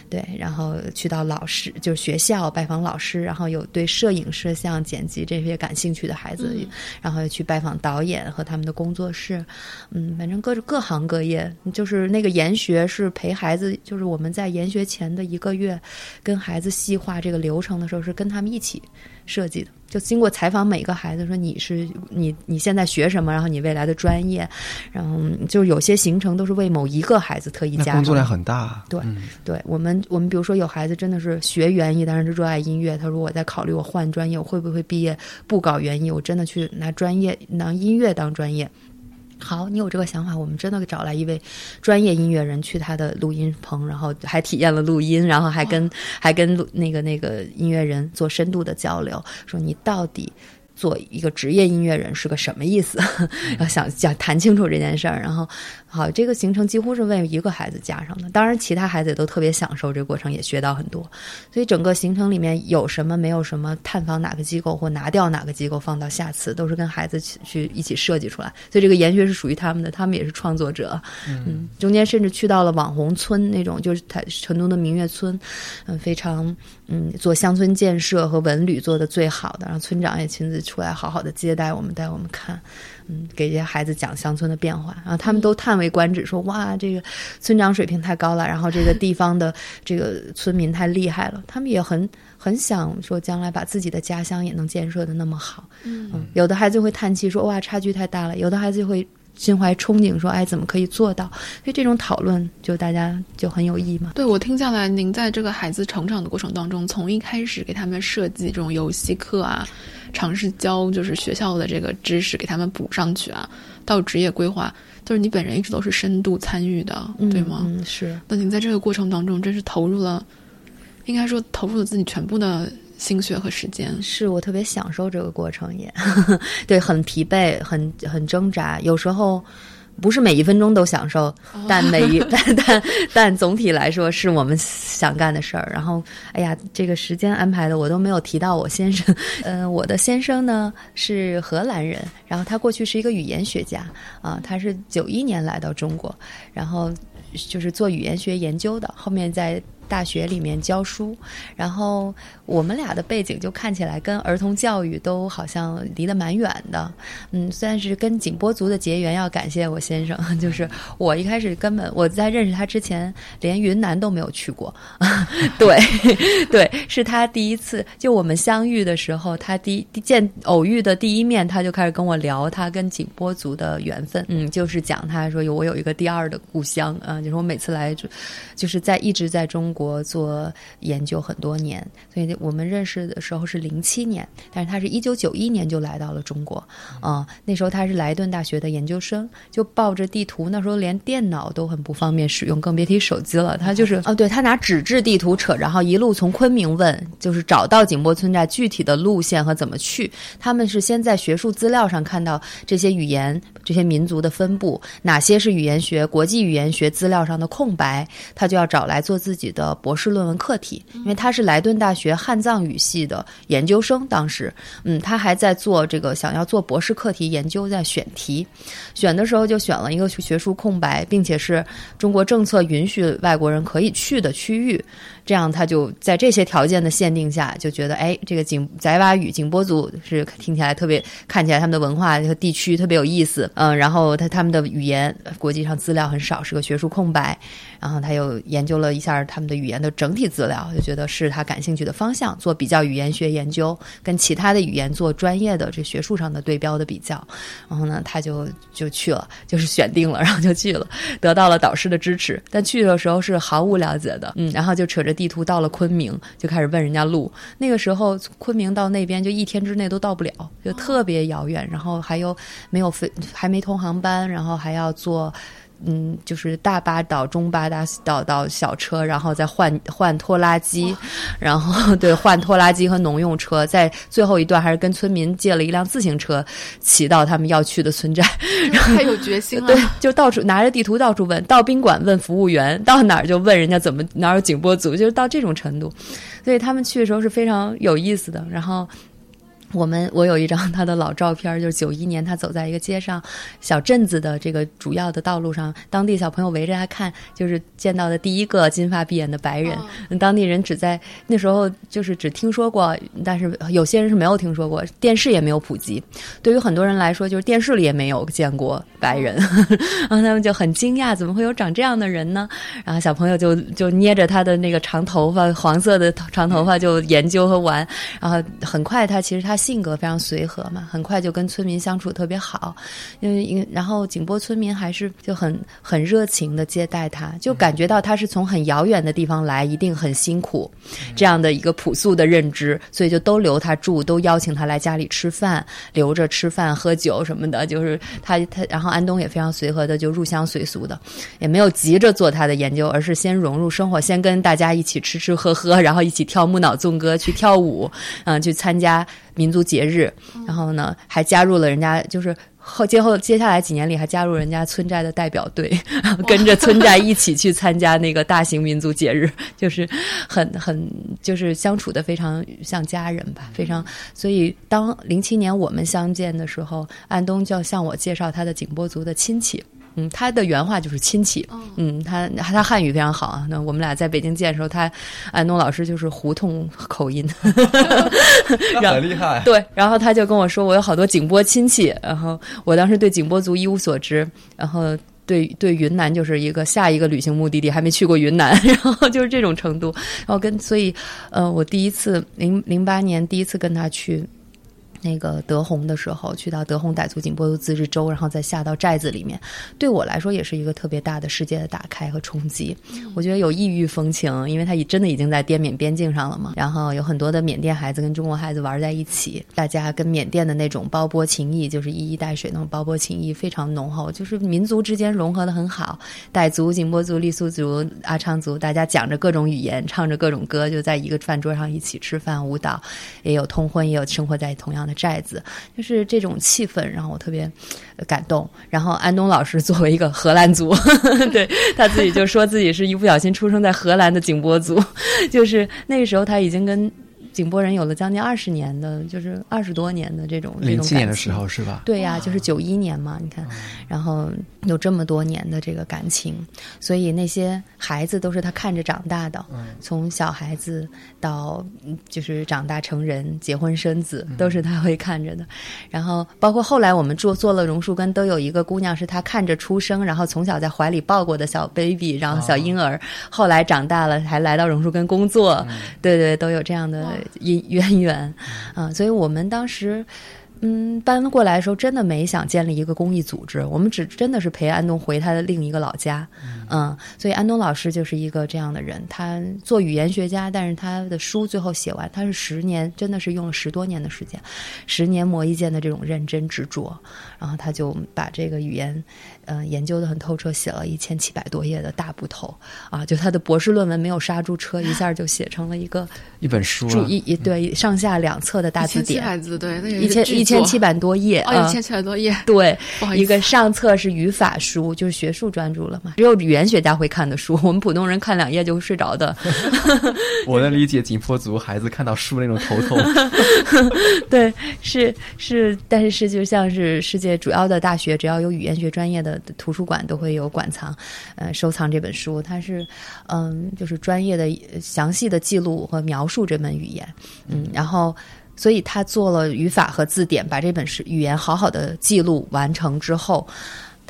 对，然后去到老师，就是学校拜访老师，然后有对摄影、摄像、剪辑这些感兴趣的孩子，然后又去拜访导演和他们的工作室，嗯，反正各种各行各业，就是那个研学是陪孩子，就是我们在研学前的一个月，跟孩子细化这个流程的时候，是跟他们一起设计的。就经过采访每个孩子，说你是你你现在学什么，然后你未来的专业，然后就有些行程都是为某一个孩子特意加。工作量很大。对，对我们我们比如说有孩子真的是学园艺，但是热爱音乐，他说我在考虑我换专业，我会不会毕业不搞园艺，我真的去拿专业拿音乐当专业。好，你有这个想法，我们真的找来一位专业音乐人去他的录音棚，然后还体验了录音，然后还跟还跟那个那个音乐人做深度的交流，说你到底。做一个职业音乐人是个什么意思？要想想谈清楚这件事儿。然后，好，这个行程几乎是为一个孩子加上的。当然，其他孩子也都特别享受这个过程，也学到很多。所以，整个行程里面有什么没有什么，探访哪个机构或拿掉哪个机构放到下次，都是跟孩子去去一起设计出来。所以，这个研学是属于他们的，他们也是创作者。嗯，中间甚至去到了网红村那种，就是台成都的明月村，嗯，非常嗯，做乡村建设和文旅做的最好的，然后村长也亲自。出来好好的接待我们，带我们看，嗯，给这些孩子讲乡村的变化，然后他们都叹为观止，说哇，这个村长水平太高了，然后这个地方的 这个村民太厉害了，他们也很很想说将来把自己的家乡也能建设的那么好，嗯，有的孩子会叹气说哇，差距太大了，有的孩子就会。心怀憧憬，说：“哎，怎么可以做到？”所以这种讨论就大家就很有意义嘛。对我听下来，您在这个孩子成长的过程当中，从一开始给他们设计这种游戏课啊，尝试教就是学校的这个知识给他们补上去啊，到职业规划，就是你本人一直都是深度参与的，对吗？嗯，是。那你在这个过程当中，真是投入了，应该说投入了自己全部的。心血和时间，是我特别享受这个过程，也 对，很疲惫，很很挣扎，有时候不是每一分钟都享受，但每一 但但但总体来说是我们想干的事儿。然后，哎呀，这个时间安排的我都没有提到我先生，嗯，我的先生呢是荷兰人，然后他过去是一个语言学家啊，他是九一年来到中国，然后就是做语言学研究的，后面在。大学里面教书，然后我们俩的背景就看起来跟儿童教育都好像离得蛮远的。嗯，虽然是跟景波族的结缘，要感谢我先生，就是我一开始根本我在认识他之前，连云南都没有去过。对，对，是他第一次，就我们相遇的时候，他第见偶遇的第一面，他就开始跟我聊他跟景波族的缘分。嗯，就是讲他说有我有一个第二的故乡啊，就是我每次来就就是在一直在中国。国做研究很多年，所以我们认识的时候是零七年，但是他是一九九一年就来到了中国，啊，那时候他是莱顿大学的研究生，就抱着地图，那时候连电脑都很不方便使用，更别提手机了。他就是哦，对他拿纸质地图扯，然后一路从昆明问，就是找到景波村寨具体的路线和怎么去。他们是先在学术资料上看到这些语言、这些民族的分布，哪些是语言学、国际语言学资料上的空白，他就要找来做自己的。博士论文课题，因为他是莱顿大学汉藏语系的研究生，当时，嗯，他还在做这个想要做博士课题研究，在选题，选的时候就选了一个学术空白，并且是中国政策允许外国人可以去的区域。这样，他就在这些条件的限定下，就觉得，哎，这个景翟瓦语景波族是听起来特别，看起来他们的文化和地区特别有意思，嗯，然后他他们的语言国际上资料很少，是个学术空白，然后他又研究了一下他们的语言的整体资料，就觉得是他感兴趣的方向，做比较语言学研究，跟其他的语言做专业的这学术上的对标的比较，然后呢，他就就去了，就是选定了，然后就去了，得到了导师的支持，但去的时候是毫无了解的，嗯，然后就扯着。地图到了昆明，就开始问人家路。那个时候，昆明到那边就一天之内都到不了，就特别遥远。然后还有没有飞，还没通航班，然后还要坐。嗯，就是大巴到中巴，大到到小车，然后再换 换拖拉机，然后对换拖拉机和农用车，在最后一段还是跟村民借了一辆自行车，骑到他们要去的村寨。太有决心了，对，就到处拿着地图到处问，到宾馆问服务员，到哪儿就问人家怎么哪有景波族，就是到这种程度。所以他们去的时候是非常有意思的。然后。我们我有一张他的老照片，就是九一年他走在一个街上，小镇子的这个主要的道路上，当地小朋友围着他看，就是见到的第一个金发碧眼的白人。当地人只在那时候就是只听说过，但是有些人是没有听说过，电视也没有普及。对于很多人来说，就是电视里也没有见过白人，然后 他们就很惊讶，怎么会有长这样的人呢？然后小朋友就就捏着他的那个长头发，黄色的长头发就研究和玩，然后很快他其实他。性格非常随和嘛，很快就跟村民相处特别好，因为因然后景波村民还是就很很热情的接待他，就感觉到他是从很遥远的地方来，一定很辛苦，这样的一个朴素的认知，所以就都留他住，都邀请他来家里吃饭，留着吃饭喝酒什么的，就是他他，然后安东也非常随和的就入乡随俗的，也没有急着做他的研究，而是先融入生活，先跟大家一起吃吃喝喝，然后一起跳木脑纵歌去跳舞，嗯，去参加。民族节日，然后呢，还加入了人家，就是后接后接下来几年里，还加入人家村寨的代表队，跟着村寨一起去参加那个大型民族节日，就是很很就是相处的非常像家人吧，非常。所以当零七年我们相见的时候，安东就要向我介绍他的景波族的亲戚。嗯，他的原话就是亲戚。嗯，他他汉语非常好啊。那我们俩在北京见的时候，他安东老师就是胡同口音，很厉害。对，然后他就跟我说，我有好多景波亲戚。然后我当时对景波族一无所知，然后对对云南就是一个下一个旅行目的地，还没去过云南，然后就是这种程度。然后跟所以，呃，我第一次零零八年第一次跟他去。那个德宏的时候，去到德宏傣族景颇族自治州，然后再下到寨子里面，对我来说也是一个特别大的世界的打开和冲击。我觉得有异域风情，因为他已真的已经在滇缅边境上了嘛。然后有很多的缅甸孩子跟中国孩子玩在一起，大家跟缅甸的那种包波情谊，就是一衣带水那种包波情谊非常浓厚，就是民族之间融合的很好。傣族、景颇族、傈僳族、阿昌族，大家讲着各种语言，唱着各种歌，就在一个饭桌上一起吃饭、舞蹈，也有通婚，也有生活在同样的。寨子就是这种气氛，让我特别感动。然后安东老师作为一个荷兰族，对他自己就说自己是一不小心出生在荷兰的景波族，就是那个时候他已经跟。景波人有了将近二十年的，就是二十多年的这种零七年的时候是吧？对呀，就是九一年嘛，你看，然后有这么多年的这个感情，所以那些孩子都是他看着长大的，从小孩子到就是长大成人、结婚生子，都是他会看着的。然后包括后来我们做做了榕树根，都有一个姑娘是他看着出生，然后从小在怀里抱过的小 baby，然后小婴儿，后来长大了还来到榕树根工作，对对，都有这样的。渊 渊源，啊，所以我们当时。嗯，搬过来的时候真的没想建立一个公益组织，我们只真的是陪安东回他的另一个老家，嗯，所以安东老师就是一个这样的人，他做语言学家，但是他的书最后写完，他是十年，真的是用了十多年的时间，十年磨一剑的这种认真执着，然后他就把这个语言，嗯，研究的很透彻，写了一千七百多页的大部头，啊，就他的博士论文没有刹住车，一下就写成了一个一本书，一一对上下两册的大字典，字对，一千一千。千七百多页哦，一千七百多页。对，一个上册是语法书，就是学术专著了嘛，只有语言学家会看的书，我们普通人看两页就会睡着的。我能理解紧迫族孩子看到书那种头痛。对，是是，但是是就像是世界主要的大学，只要有语言学专业的图书馆都会有馆藏，呃，收藏这本书。它是嗯，就是专业的详细的记录和描述这门语言，嗯，然后。所以他做了语法和字典，把这本是语言好好的记录完成之后，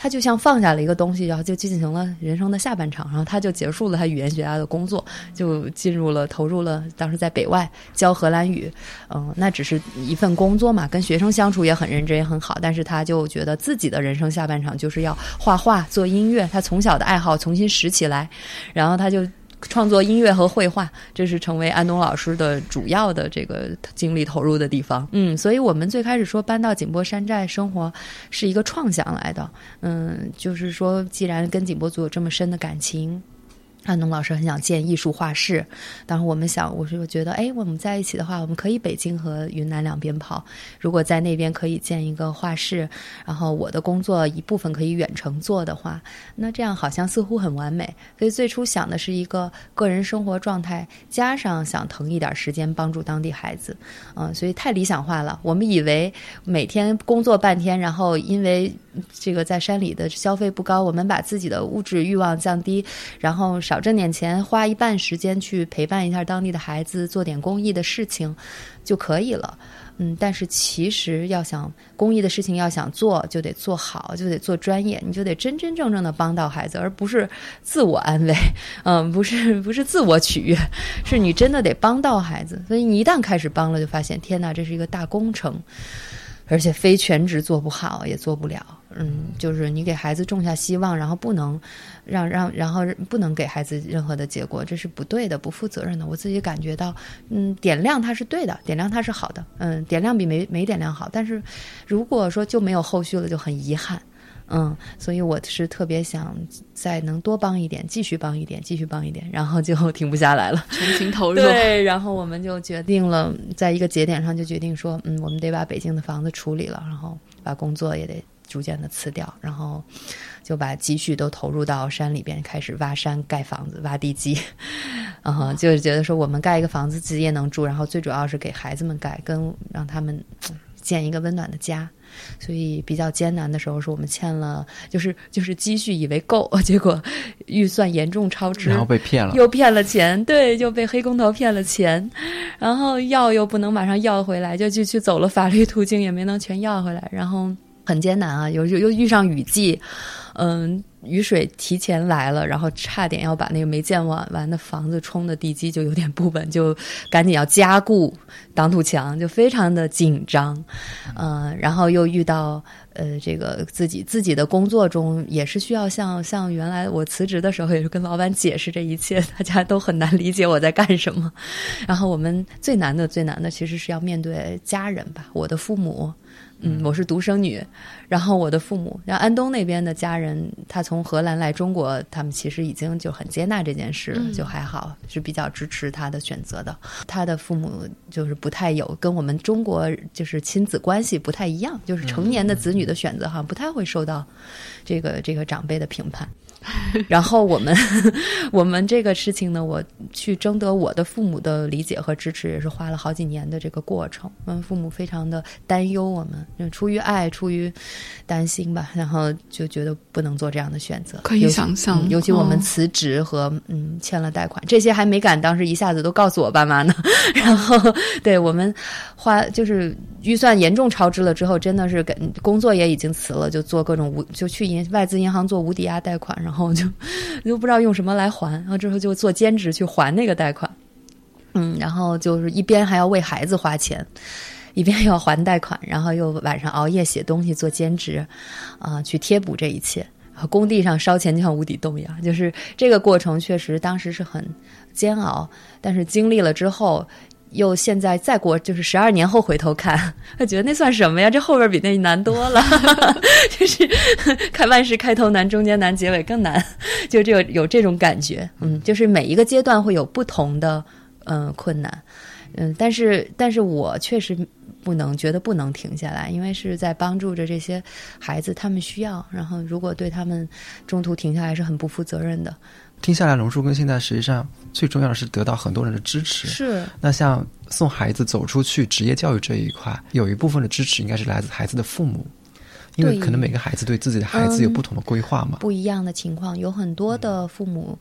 他就像放下了一个东西，然后就进行了人生的下半场，然后他就结束了他语言学家的工作，就进入了投入了当时在北外教荷兰语，嗯，那只是一份工作嘛，跟学生相处也很认真也很好，但是他就觉得自己的人生下半场就是要画画做音乐，他从小的爱好重新拾起来，然后他就。创作音乐和绘画，这是成为安东老师的主要的这个精力投入的地方。嗯，所以我们最开始说搬到景波山寨生活是一个创想来的。嗯，就是说，既然跟景波族有这么深的感情。安东老师很想建艺术画室，当时我们想，我是觉得，哎，我们在一起的话，我们可以北京和云南两边跑。如果在那边可以建一个画室，然后我的工作一部分可以远程做的话，那这样好像似乎很完美。所以最初想的是一个个人生活状态，加上想腾一点时间帮助当地孩子，嗯，所以太理想化了。我们以为每天工作半天，然后因为这个在山里的消费不高，我们把自己的物质欲望降低，然后。少挣点钱，花一半时间去陪伴一下当地的孩子，做点公益的事情就可以了。嗯，但是其实要想公益的事情要想做，就得做好，就得做专业，你就得真真正正的帮到孩子，而不是自我安慰。嗯，不是不是自我取悦，是你真的得帮到孩子。所以你一旦开始帮了，就发现天哪，这是一个大工程。而且非全职做不好，也做不了。嗯，就是你给孩子种下希望，然后不能让让，然后不能给孩子任何的结果，这是不对的，不负责任的。我自己感觉到，嗯，点亮它是对的，点亮它是好的，嗯，点亮比没没点亮好。但是如果说就没有后续了，就很遗憾。嗯，所以我是特别想再能多帮一点，继续帮一点，继续帮一点，然后就 停不下来了，全情投 入。对，然后我们就决定了，在一个节点上就决定说，嗯，我们得把北京的房子处理了，然后把工作也得逐渐的辞掉，然后就把积蓄都投入到山里边，开始挖山盖房子，挖地基。嗯，就是觉得说，我们盖一个房子自己也能住，然后最主要是给孩子们盖，跟让他们建一个温暖的家。所以比较艰难的时候，是我们欠了，就是就是积蓄以为够，结果预算严重超支，然后被骗了，又骗了钱，对，就被黑工头骗了钱，然后要又不能马上要回来，就去去走了法律途径，也没能全要回来，然后很艰难啊，又又又遇上雨季，嗯。雨水提前来了，然后差点要把那个没建完完的房子冲的地基就有点不稳，就赶紧要加固挡土墙，就非常的紧张。嗯，然后又遇到呃，这个自己自己的工作中也是需要像像原来我辞职的时候也是跟老板解释这一切，大家都很难理解我在干什么。然后我们最难的最难的其实是要面对家人吧，我的父母。嗯，我是独生女，然后我的父母，然后安东那边的家人，他从荷兰来中国，他们其实已经就很接纳这件事，就还好，是比较支持他的选择的。他的父母就是不太有跟我们中国就是亲子关系不太一样，就是成年的子女的选择好像不太会受到这个这个长辈的评判。然后我们，我们这个事情呢，我去征得我的父母的理解和支持，也是花了好几年的这个过程。嗯，父母非常的担忧我们，出于爱，出于担心吧，然后就觉得不能做这样的选择。可以想象，尤其我们辞职和嗯欠了贷款，这些还没敢当时一下子都告诉我爸妈呢。然后，对我们花就是预算严重超支了之后，真的是跟工作也已经辞了，就做各种无就去银外资银行做无抵押贷款，然后。然后就 就不知道用什么来还，然后之后就做兼职去还那个贷款，嗯，然后就是一边还要为孩子花钱，一边要还贷款，然后又晚上熬夜写东西做兼职，啊，去贴补这一切。工地上烧钱就像无底洞一样，就是这个过程确实当时是很煎熬，但是经历了之后。又现在再过就是十二年后回头看，他觉得那算什么呀？这后边比那难多了，就是 看万事开头难，中间难，结尾更难，就这个有这种感觉。嗯，就是每一个阶段会有不同的嗯困难，嗯，但是但是我确实不能觉得不能停下来，因为是在帮助着这些孩子，他们需要。然后如果对他们中途停下来，是很不负责任的。听下来，龙树根现在实际上最重要的是得到很多人的支持。是。那像送孩子走出去职业教育这一块，有一部分的支持应该是来自孩子的父母，因为可能每个孩子对自己的孩子有不同的规划嘛。不一样的情况，有很多的父母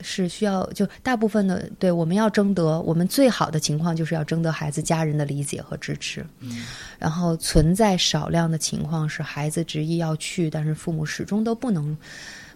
是需要，就大部分的对我们要征得，我们最好的情况就是要征得孩子家人的理解和支持。嗯。然后存在少量的情况是孩子执意要去，但是父母始终都不能。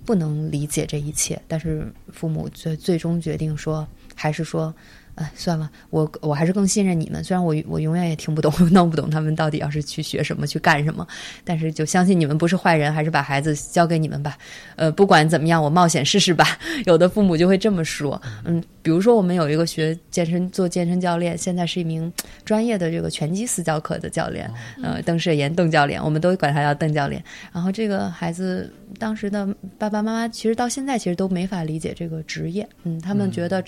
不能理解这一切，但是父母最最终决定说，还是说。哎，算了，我我还是更信任你们。虽然我我永远也听不懂、弄不懂他们到底要是去学什么、去干什么，但是就相信你们不是坏人，还是把孩子交给你们吧。呃，不管怎么样，我冒险试试吧。有的父母就会这么说。嗯，比如说我们有一个学健身、做健身教练，现在是一名专业的这个拳击私教课的教练，呃，邓世炎邓教练，我们都管他叫邓教练。然后这个孩子当时的爸爸妈妈，其实到现在其实都没法理解这个职业。嗯，他们觉得，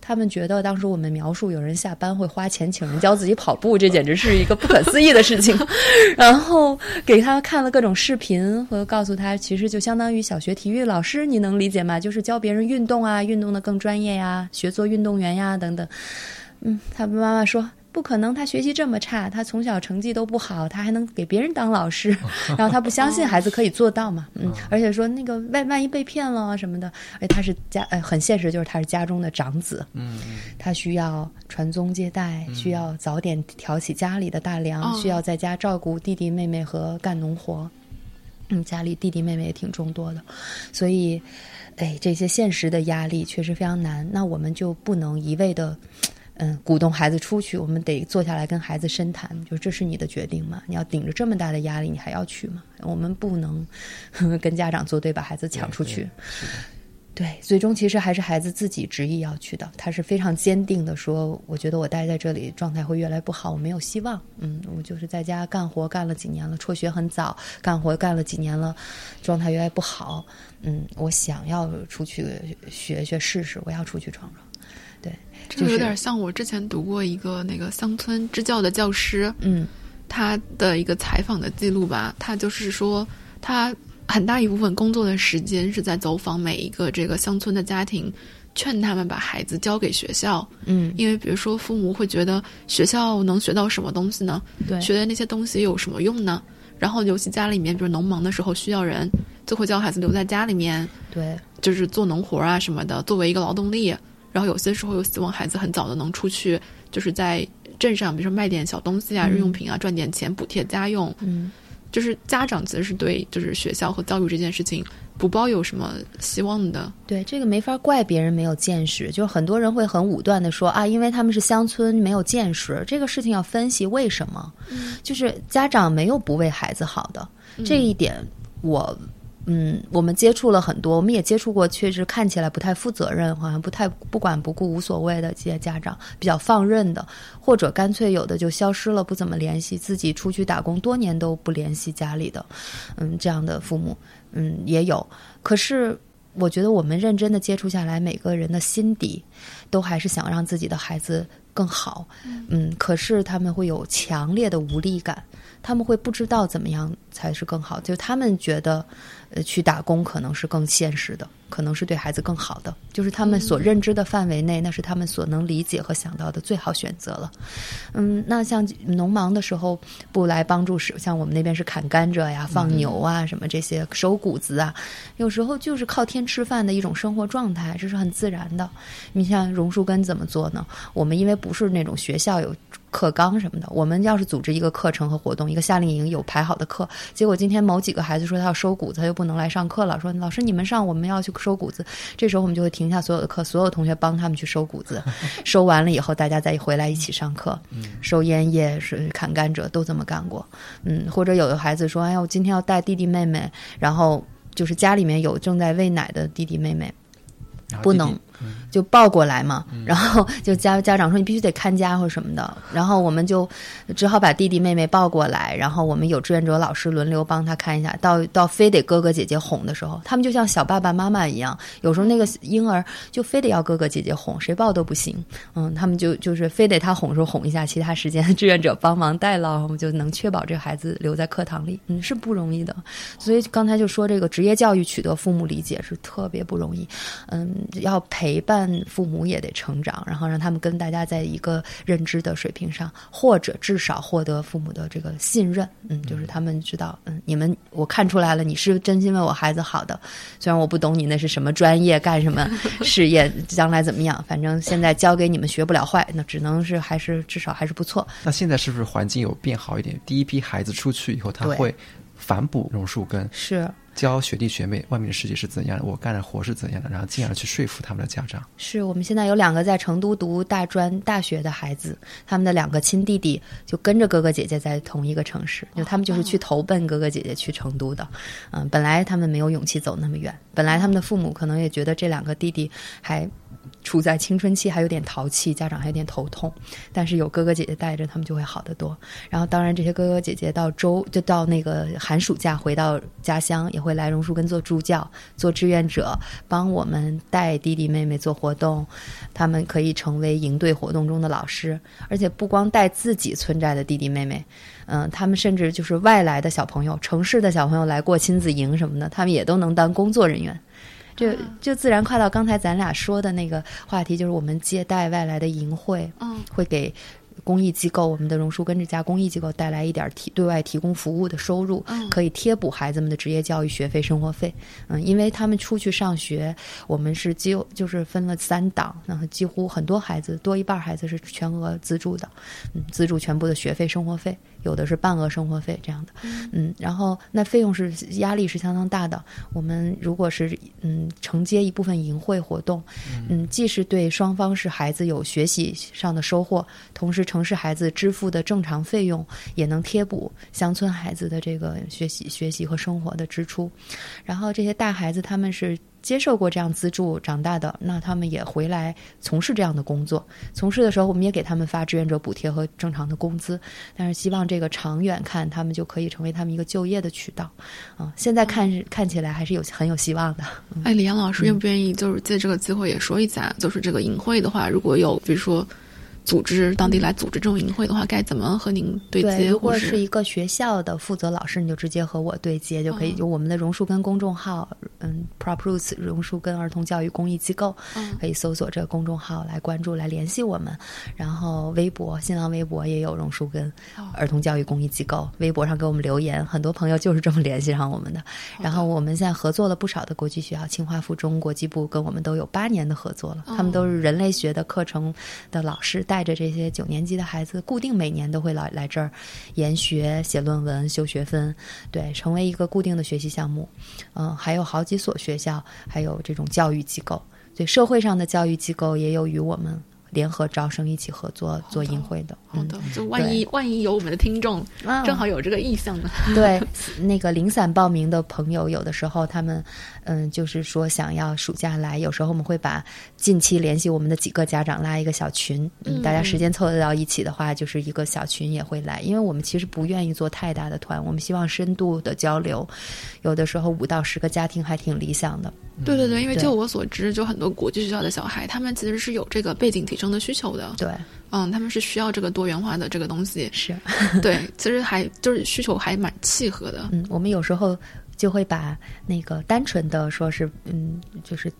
他们觉得当。当时我们描述有人下班会花钱请人教自己跑步，这简直是一个不可思议的事情。然后给他看了各种视频，和告诉他，其实就相当于小学体育老师，你能理解吗？就是教别人运动啊，运动的更专业呀，学做运动员呀，等等。嗯，他妈妈说。不可能，他学习这么差，他从小成绩都不好，他还能给别人当老师，然后他不相信孩子可以做到嘛？嗯，而且说那个万万一被骗了什么的，而且他是家呃很现实，就是他是家中的长子，嗯他需要传宗接代，需要早点挑起家里的大梁，需要在家照顾弟弟妹妹和干农活，嗯，家里弟弟妹妹也挺众多的，所以，哎，这些现实的压力确实非常难，那我们就不能一味的。嗯，鼓动孩子出去，我们得坐下来跟孩子深谈，就这是你的决定吗？你要顶着这么大的压力，你还要去吗？我们不能 跟家长作对，把孩子抢出去。对，最终其实还是孩子自己执意要去的。他是非常坚定的说：“我觉得我待在这里状态会越来越不好，我没有希望。嗯，我就是在家干活干了几年了，辍学很早，干活干了几年了，状态越来越不好。嗯，我想要出去学学试试，我要出去闯闯。”这个有点像我之前读过一个那个乡村支教的教师，嗯，他的一个采访的记录吧。他就是说，他很大一部分工作的时间是在走访每一个这个乡村的家庭，劝他们把孩子交给学校。嗯，因为比如说父母会觉得学校能学到什么东西呢？对，学的那些东西有什么用呢？然后尤其家里面，比如农忙的时候需要人，就会叫孩子留在家里面，对，就是做农活啊什么的，作为一个劳动力。然后有些时候又希望孩子很早的能出去，就是在镇上，比如说卖点小东西啊、日用品啊，赚点钱补贴家用。嗯，就是家长其实是对就是学校和教育这件事情不抱有什么希望的。对，这个没法怪别人没有见识，就是很多人会很武断的说啊，因为他们是乡村没有见识。这个事情要分析为什么，就是家长没有不为孩子好的这一点，我。嗯，我们接触了很多，我们也接触过，确实看起来不太负责任，好像不太不管不顾、无所谓的这些家长，比较放任的，或者干脆有的就消失了，不怎么联系，自己出去打工多年都不联系家里的，嗯，这样的父母，嗯，也有。可是我觉得我们认真的接触下来，每个人的心底都还是想让自己的孩子更好，嗯，可是他们会有强烈的无力感，他们会不知道怎么样才是更好，就他们觉得。呃，去打工可能是更现实的，可能是对孩子更好的，就是他们所认知的范围内，那是他们所能理解和想到的最好选择了。嗯，那像农忙的时候不来帮助，是像我们那边是砍甘蔗呀、放牛啊什么这些收谷子啊，有时候就是靠天吃饭的一种生活状态，这是很自然的。你像榕树根怎么做呢？我们因为不是那种学校有。课纲什么的，我们要是组织一个课程和活动，一个夏令营有排好的课，结果今天某几个孩子说他要收谷子，他又不能来上课了，说老师你们上，我们要去收谷子。这时候我们就会停下所有的课，所有同学帮他们去收谷子，收完了以后大家再回来一起上课。收烟叶是砍甘蔗都这么干过，嗯，或者有的孩子说，哎呀，我今天要带弟弟妹妹，然后就是家里面有正在喂奶的弟弟妹妹。不能就抱过来嘛，然后就家家长说你必须得看家或什么的，然后我们就只好把弟弟妹妹抱过来，然后我们有志愿者老师轮流帮他看一下，到到非得哥哥姐姐哄的时候，他们就像小爸爸妈妈一样，有时候那个婴儿就非得要哥哥姐姐哄，谁抱都不行，嗯，他们就就是非得他哄时候哄一下，其他时间志愿者帮忙代劳，我们就能确保这个孩子留在课堂里，嗯，是不容易的，所以刚才就说这个职业教育取得父母理解是特别不容易，嗯，要陪伴父母也得成长，然后让他们跟大家在一个认知的水平上，或者至少获得父母的这个信任，嗯，就是他们知道，嗯，你们我看出来了，你是真心为我孩子好的，虽然我不懂你那是什么专业，干什么事业，将来怎么样，反正现在教给你们学不了坏，那只能是还是至少还是不错。那现在是不是环境有变好一点？第一批孩子出去以后，他会反哺榕树根，是。教学弟学妹外面的世界是怎样的，我干的活是怎样的，然后进而去说服他们的家长。是我们现在有两个在成都读大专大学的孩子，他们的两个亲弟弟就跟着哥哥姐姐在同一个城市，就他们就是去投奔哥哥姐姐去成都的。嗯，本来他们没有勇气走那么远，本来他们的父母可能也觉得这两个弟弟还。处在青春期还有点淘气，家长还有点头痛，但是有哥哥姐姐带着，他们就会好得多。然后，当然这些哥哥姐姐到周就到那个寒暑假回到家乡，也会来榕树根做助教、做志愿者，帮我们带弟弟妹妹做活动。他们可以成为营队活动中的老师，而且不光带自己村寨的弟弟妹妹，嗯，他们甚至就是外来的小朋友、城市的小朋友来过亲子营什么的，他们也都能当工作人员。就就自然跨到刚才咱俩说的那个话题，就是我们接待外来的淫秽，嗯，会给公益机构，我们的榕树根这家公益机构带来一点提对外提供服务的收入，可以贴补孩子们的职业教育学费、生活费。嗯，因为他们出去上学，我们是几就是分了三档，然后几乎很多孩子多一半孩子是全额资助的，嗯，资助全部的学费、生活费。有的是半额生活费这样的，嗯，然后那费用是压力是相当大的。我们如果是嗯承接一部分淫秽活动，嗯，既是对双方是孩子有学习上的收获，同时城市孩子支付的正常费用也能贴补乡村孩子的这个学习、学习和生活的支出。然后这些大孩子他们是。接受过这样资助长大的，那他们也回来从事这样的工作。从事的时候，我们也给他们发志愿者补贴和正常的工资。但是希望这个长远看，他们就可以成为他们一个就业的渠道。啊，现在看看起来还是有很有希望的。哎，李阳老师愿不愿意就是借这个机会也说一下，就是这个淫秽的话，如果有比如说。组织当地来组织这种营会的话，该怎么和您对接？如果是一个学校的负责老师，你就直接和我对接就可以。就我们的榕树根公众号，嗯，Prop Roots 榕树根儿童教育公益机构，可以搜索这个公众号来关注、来联系我们。然后微博、新浪微博也有榕树根儿童教育公益机构，微博上给我们留言，很多朋友就是这么联系上我们的。然后我们现在合作了不少的国际学校，清华附中国际部跟我们都有八年的合作了，他们都是人类学的课程的老师带。带着这些九年级的孩子，固定每年都会来来这儿研学、写论文、修学分，对，成为一个固定的学习项目。嗯，还有好几所学校，还有这种教育机构，对社会上的教育机构也有与我们。联合招生一起合作做音会的，好的，就万一万一有我们的听众正好有这个意向呢？对，那个零散报名的朋友，有的时候他们嗯，就是说想要暑假来，有时候我们会把近期联系我们的几个家长拉一个小群，嗯，大家时间凑得到一起的话，就是一个小群也会来，因为我们其实不愿意做太大的团，我们希望深度的交流，有的时候五到十个家庭还挺理想的。对对对，因为就我所知，就很多国际学校的小孩，他们其实是有这个背景提升的需求的。对，嗯，他们是需要这个多元化的这个东西。是，对，其实还就是需求还蛮契合的。嗯，我们有时候就会把那个单纯的说是，嗯，就是。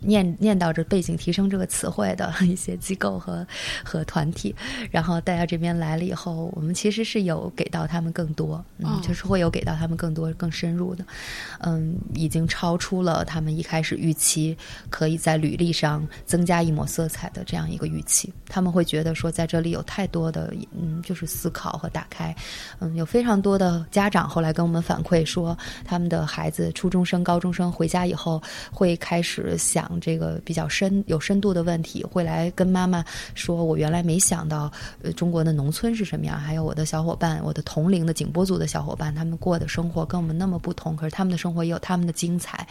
念念叨着背景提升这个词汇的 一些机构和和团体，然后带到这边来了以后，我们其实是有给到他们更多，嗯，就是会有给到他们更多更深入的，嗯，已经超出了他们一开始预期可以在履历上增加一抹色彩的这样一个预期。他们会觉得说，在这里有太多的，嗯，就是思考和打开，嗯，有非常多的家长后来跟我们反馈说，他们的孩子初中生、高中生回家以后会开始。着想这个比较深有深度的问题，会来跟妈妈说：“我原来没想到，呃，中国的农村是什么样？还有我的小伙伴，我的同龄的景波族的小伙伴，他们过的生活跟我们那么不同，可是他们的生活也有他们的精彩。”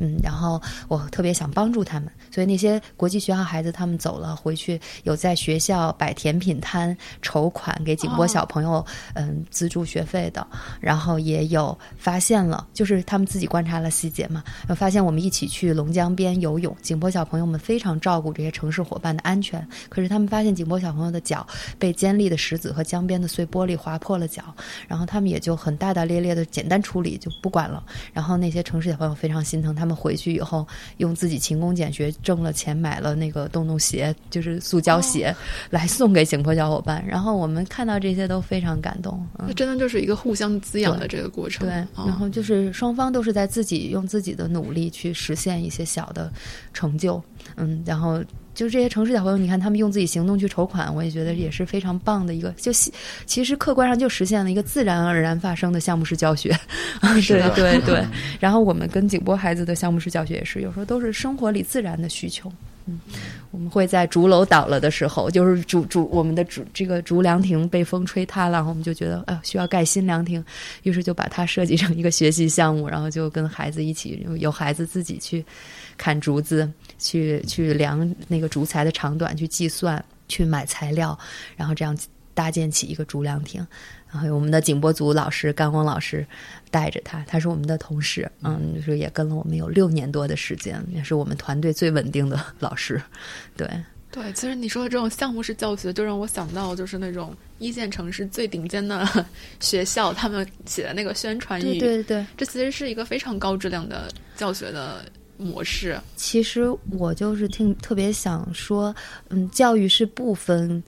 嗯，然后我特别想帮助他们，所以那些国际学校孩子他们走了回去，有在学校摆甜品摊筹款给景波小朋友嗯资助学费的，然后也有发现了，就是他们自己观察了细节嘛，发现我们一起去龙江边游泳，景波小朋友们非常照顾这些城市伙伴的安全，可是他们发现景波小朋友的脚被尖利的石子和江边的碎玻璃划破了脚，然后他们也就很大大咧咧的简单处理就不管了，然后那些城市小朋友非常心疼，他们回去以后用自己勤工俭学挣了钱买了那个洞洞鞋，就是塑胶鞋，来送给景波小伙伴，然后我们看到这些都非常感动，那真的就是一个互相滋养的这个过程，对，然后就是双方都是在自己用自己的努力去实现一些小的成就，嗯，然后就是这些城市小朋友，你看他们用自己行动去筹款，我也觉得也是非常棒的一个，就其实客观上就实现了一个自然而然发生的项目式教学，对对对，然后我们跟景波孩子的项目式教学也是，有时候都是生活里自然的需求。嗯，我们会在竹楼倒了的时候，就是竹竹我们的竹这个竹凉亭被风吹塌了，然后我们就觉得哎需要盖新凉亭，于是就把它设计成一个学习项目，然后就跟孩子一起，有孩子自己去砍竹子，去去量那个竹材的长短，去计算，去买材料，然后这样搭建起一个竹凉亭。然后我们的景波组老师甘光老师带着他，他是我们的同事，嗯，就是也跟了我们有六年多的时间，也是我们团队最稳定的老师。对对，其实你说的这种项目式教学，就让我想到就是那种一线城市最顶尖的 学校，他们写的那个宣传语，对对对，这其实是一个非常高质量的教学的模式。其实我就是听特别想说，嗯，教育是不分。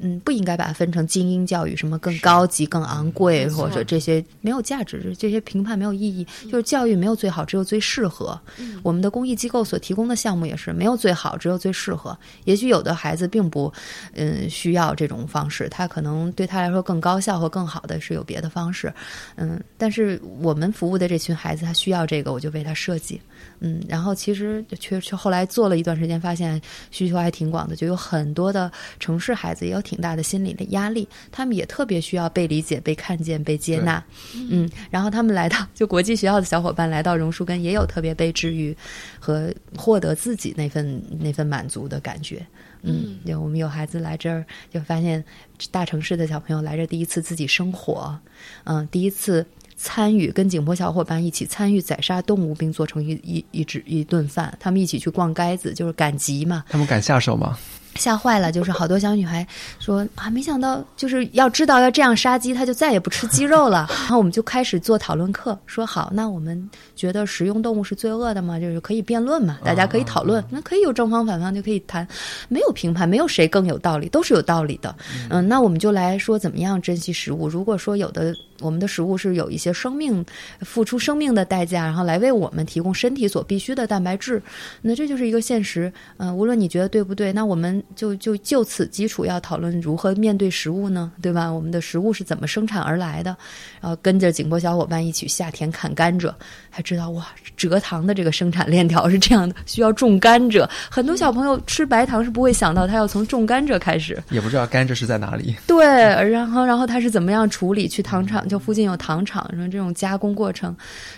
嗯，不应该把它分成精英教育，什么更高级、更昂贵，或者这些没有价值，这些评判没有意义。就是教育没有最好，只有最适合。我们的公益机构所提供的项目也是没有最好，只有最适合。也许有的孩子并不，嗯，需要这种方式，他可能对他来说更高效和更好的是有别的方式。嗯，但是我们服务的这群孩子，他需要这个，我就为他设计。嗯，然后其实却却后来做了一段时间，发现需求还挺广的，就有很多的城市孩子也有挺大的心理的压力，他们也特别需要被理解、被看见、被接纳。嗯，然后他们来到就国际学校的小伙伴来到榕树根，也有特别被治愈和获得自己那份那份满足的感觉。嗯，有我们有孩子来这儿，就发现大城市的小朋友来这第一次自己生活，嗯，第一次。参与跟景波小伙伴一起参与宰杀动物，并做成一一一只一顿饭。他们一起去逛街子，就是赶集嘛。他们敢下手吗？吓坏了，就是好多小女孩说啊，没想到就是要知道要这样杀鸡，他就再也不吃鸡肉了。然后我们就开始做讨论课，说好，那我们觉得食用动物是罪恶的吗？就是可以辩论嘛，大家可以讨论，那可以有正方反方，就可以谈，没有评判，没有谁更有道理，都是有道理的。嗯，那我们就来说怎么样珍惜食物。如果说有的我们的食物是有一些生命付出生命的代价，然后来为我们提供身体所必需的蛋白质，那这就是一个现实。嗯，无论你觉得对不对，那我们。就就就此基础要讨论如何面对食物呢？对吧？我们的食物是怎么生产而来的？然后跟着景波小伙伴一起下田砍甘蔗，还知道哇，蔗糖的这个生产链条是这样的，需要种甘蔗。很多小朋友吃白糖是不会想到他要从种甘蔗开始，也不知道甘蔗是在哪里。对，然后然后他是怎么样处理？去糖厂，就附近有糖厂，什么这种加工过程，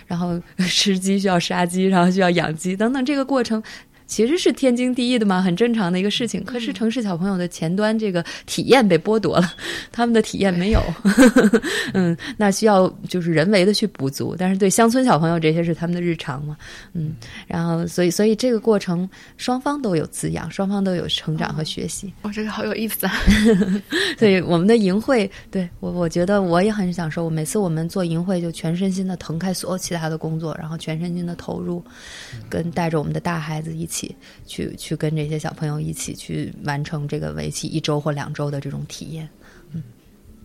然后 吃鸡需要杀鸡，然后需要养鸡等等，这个过程。其实是天经地义的嘛，很正常的一个事情。可是城市小朋友的前端这个体验被剥夺了，他们的体验没有，嗯，那需要就是人为的去补足。但是对乡村小朋友，这些是他们的日常嘛，嗯，然后所以所以这个过程双方都有滋养，双方都有成长和学习。哇，这个好有意思啊！所以我们的营会，对我我觉得我也很享受。每次我们做营会，就全身心的腾开所有其他的工作，然后全身心的投入，跟带着我们的大孩子一起。去去跟这些小朋友一起去完成这个为期一周或两周的这种体验。嗯，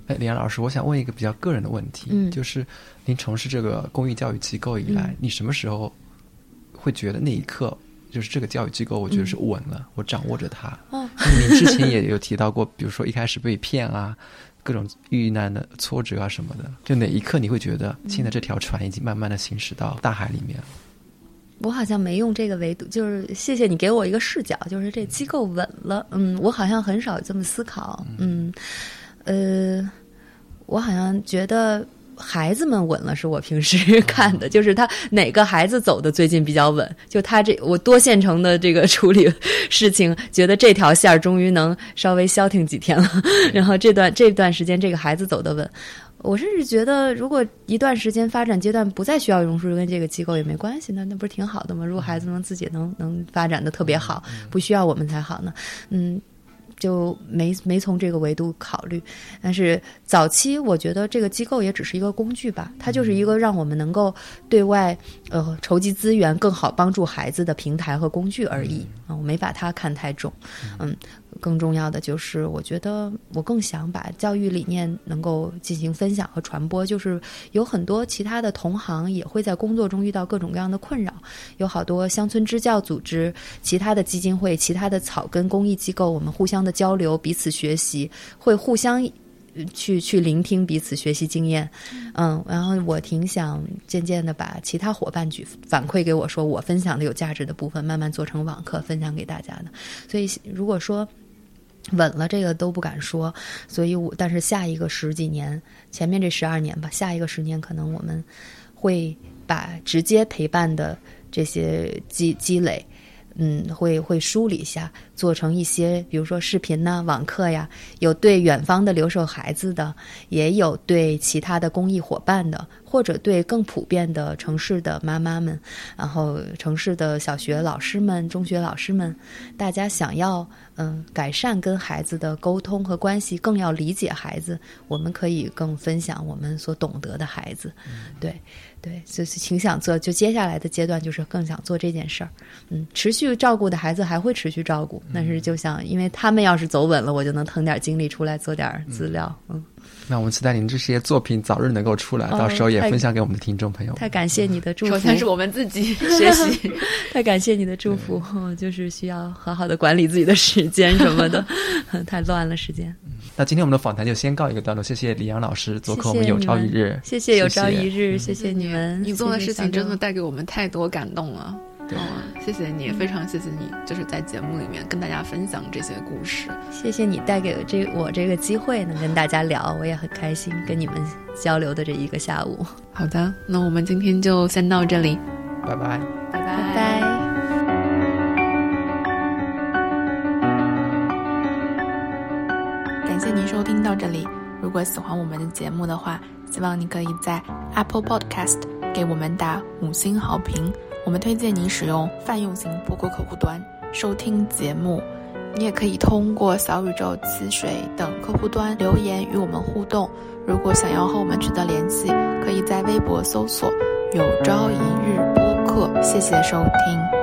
哎，李安老师，我想问一个比较个人的问题，嗯，就是您从事这个公益教育机构以来，你什么时候会觉得那一刻就是这个教育机构，我觉得是稳了，我掌握着它？哦，您之前也有提到过，比如说一开始被骗啊，各种遇难的挫折啊什么的，就哪一刻你会觉得现在这条船已经慢慢的行驶到大海里面了？我好像没用这个维度，就是谢谢你给我一个视角，就是这机构稳了。嗯，我好像很少这么思考。嗯，呃，我好像觉得孩子们稳了，是我平时看的，就是他哪个孩子走的最近比较稳，就他这我多线程的这个处理事情，觉得这条线儿终于能稍微消停几天了。然后这段这段时间，这个孩子走的稳。我甚至觉得，如果一段时间发展阶段不再需要榕树跟这个机构也没关系，那那不是挺好的吗？如果孩子能自己能能发展的特别好，不需要我们才好呢。嗯，就没没从这个维度考虑。但是早期我觉得这个机构也只是一个工具吧，它就是一个让我们能够对外呃筹集资源、更好帮助孩子的平台和工具而已啊。我没把它看太重，嗯。更重要的就是，我觉得我更想把教育理念能够进行分享和传播。就是有很多其他的同行也会在工作中遇到各种各样的困扰，有好多乡村支教组织、其他的基金会、其他的草根公益机构，我们互相的交流，彼此学习，会互相去去聆听彼此学习经验。嗯，然后我挺想渐渐的把其他伙伴举反馈给我说，我分享的有价值的部分，慢慢做成网课分享给大家的。所以如果说。稳了，这个都不敢说，所以我但是下一个十几年，前面这十二年吧，下一个十年可能我们会把直接陪伴的这些积积累，嗯，会会梳理一下，做成一些，比如说视频呐、网课呀，有对远方的留守孩子的，也有对其他的公益伙伴的。或者对更普遍的城市的妈妈们，然后城市的小学老师们、中学老师们，大家想要嗯改善跟孩子的沟通和关系，更要理解孩子，我们可以更分享我们所懂得的孩子，对对，就是挺想做。就接下来的阶段，就是更想做这件事儿。嗯，持续照顾的孩子还会持续照顾，但是就想，因为他们要是走稳了，我就能腾点精力出来做点资料。嗯。那我们期待您这些作品早日能够出来，到时候也分享给我们的听众朋友。太感谢你的祝福，首先是我们自己 学习。太感谢你的祝福，就是需要好好的管理自己的时间什么的，太乱了时间。那今天我们的访谈就先告一个段落，谢谢李阳老师做客我们有朝一日，谢谢有朝一日，谢谢你们，你做的事情真的带给我们太多感动了。对，谢谢你，非常谢谢你，就是在节目里面跟大家分享这些故事。谢谢你带给这我这个机会，能跟大家聊，我也很开心跟你们交流的这一个下午。好的，那我们今天就先到这里，拜拜，拜拜，拜拜。感谢您收听到这里。如果喜欢我们的节目的话，希望你可以在 Apple Podcast 给我们打五星好评。我们推荐你使用泛用型播客客户端收听节目，你也可以通过小宇宙、汽水等客户端留言与我们互动。如果想要和我们取得联系，可以在微博搜索“有朝一日播客”。谢谢收听。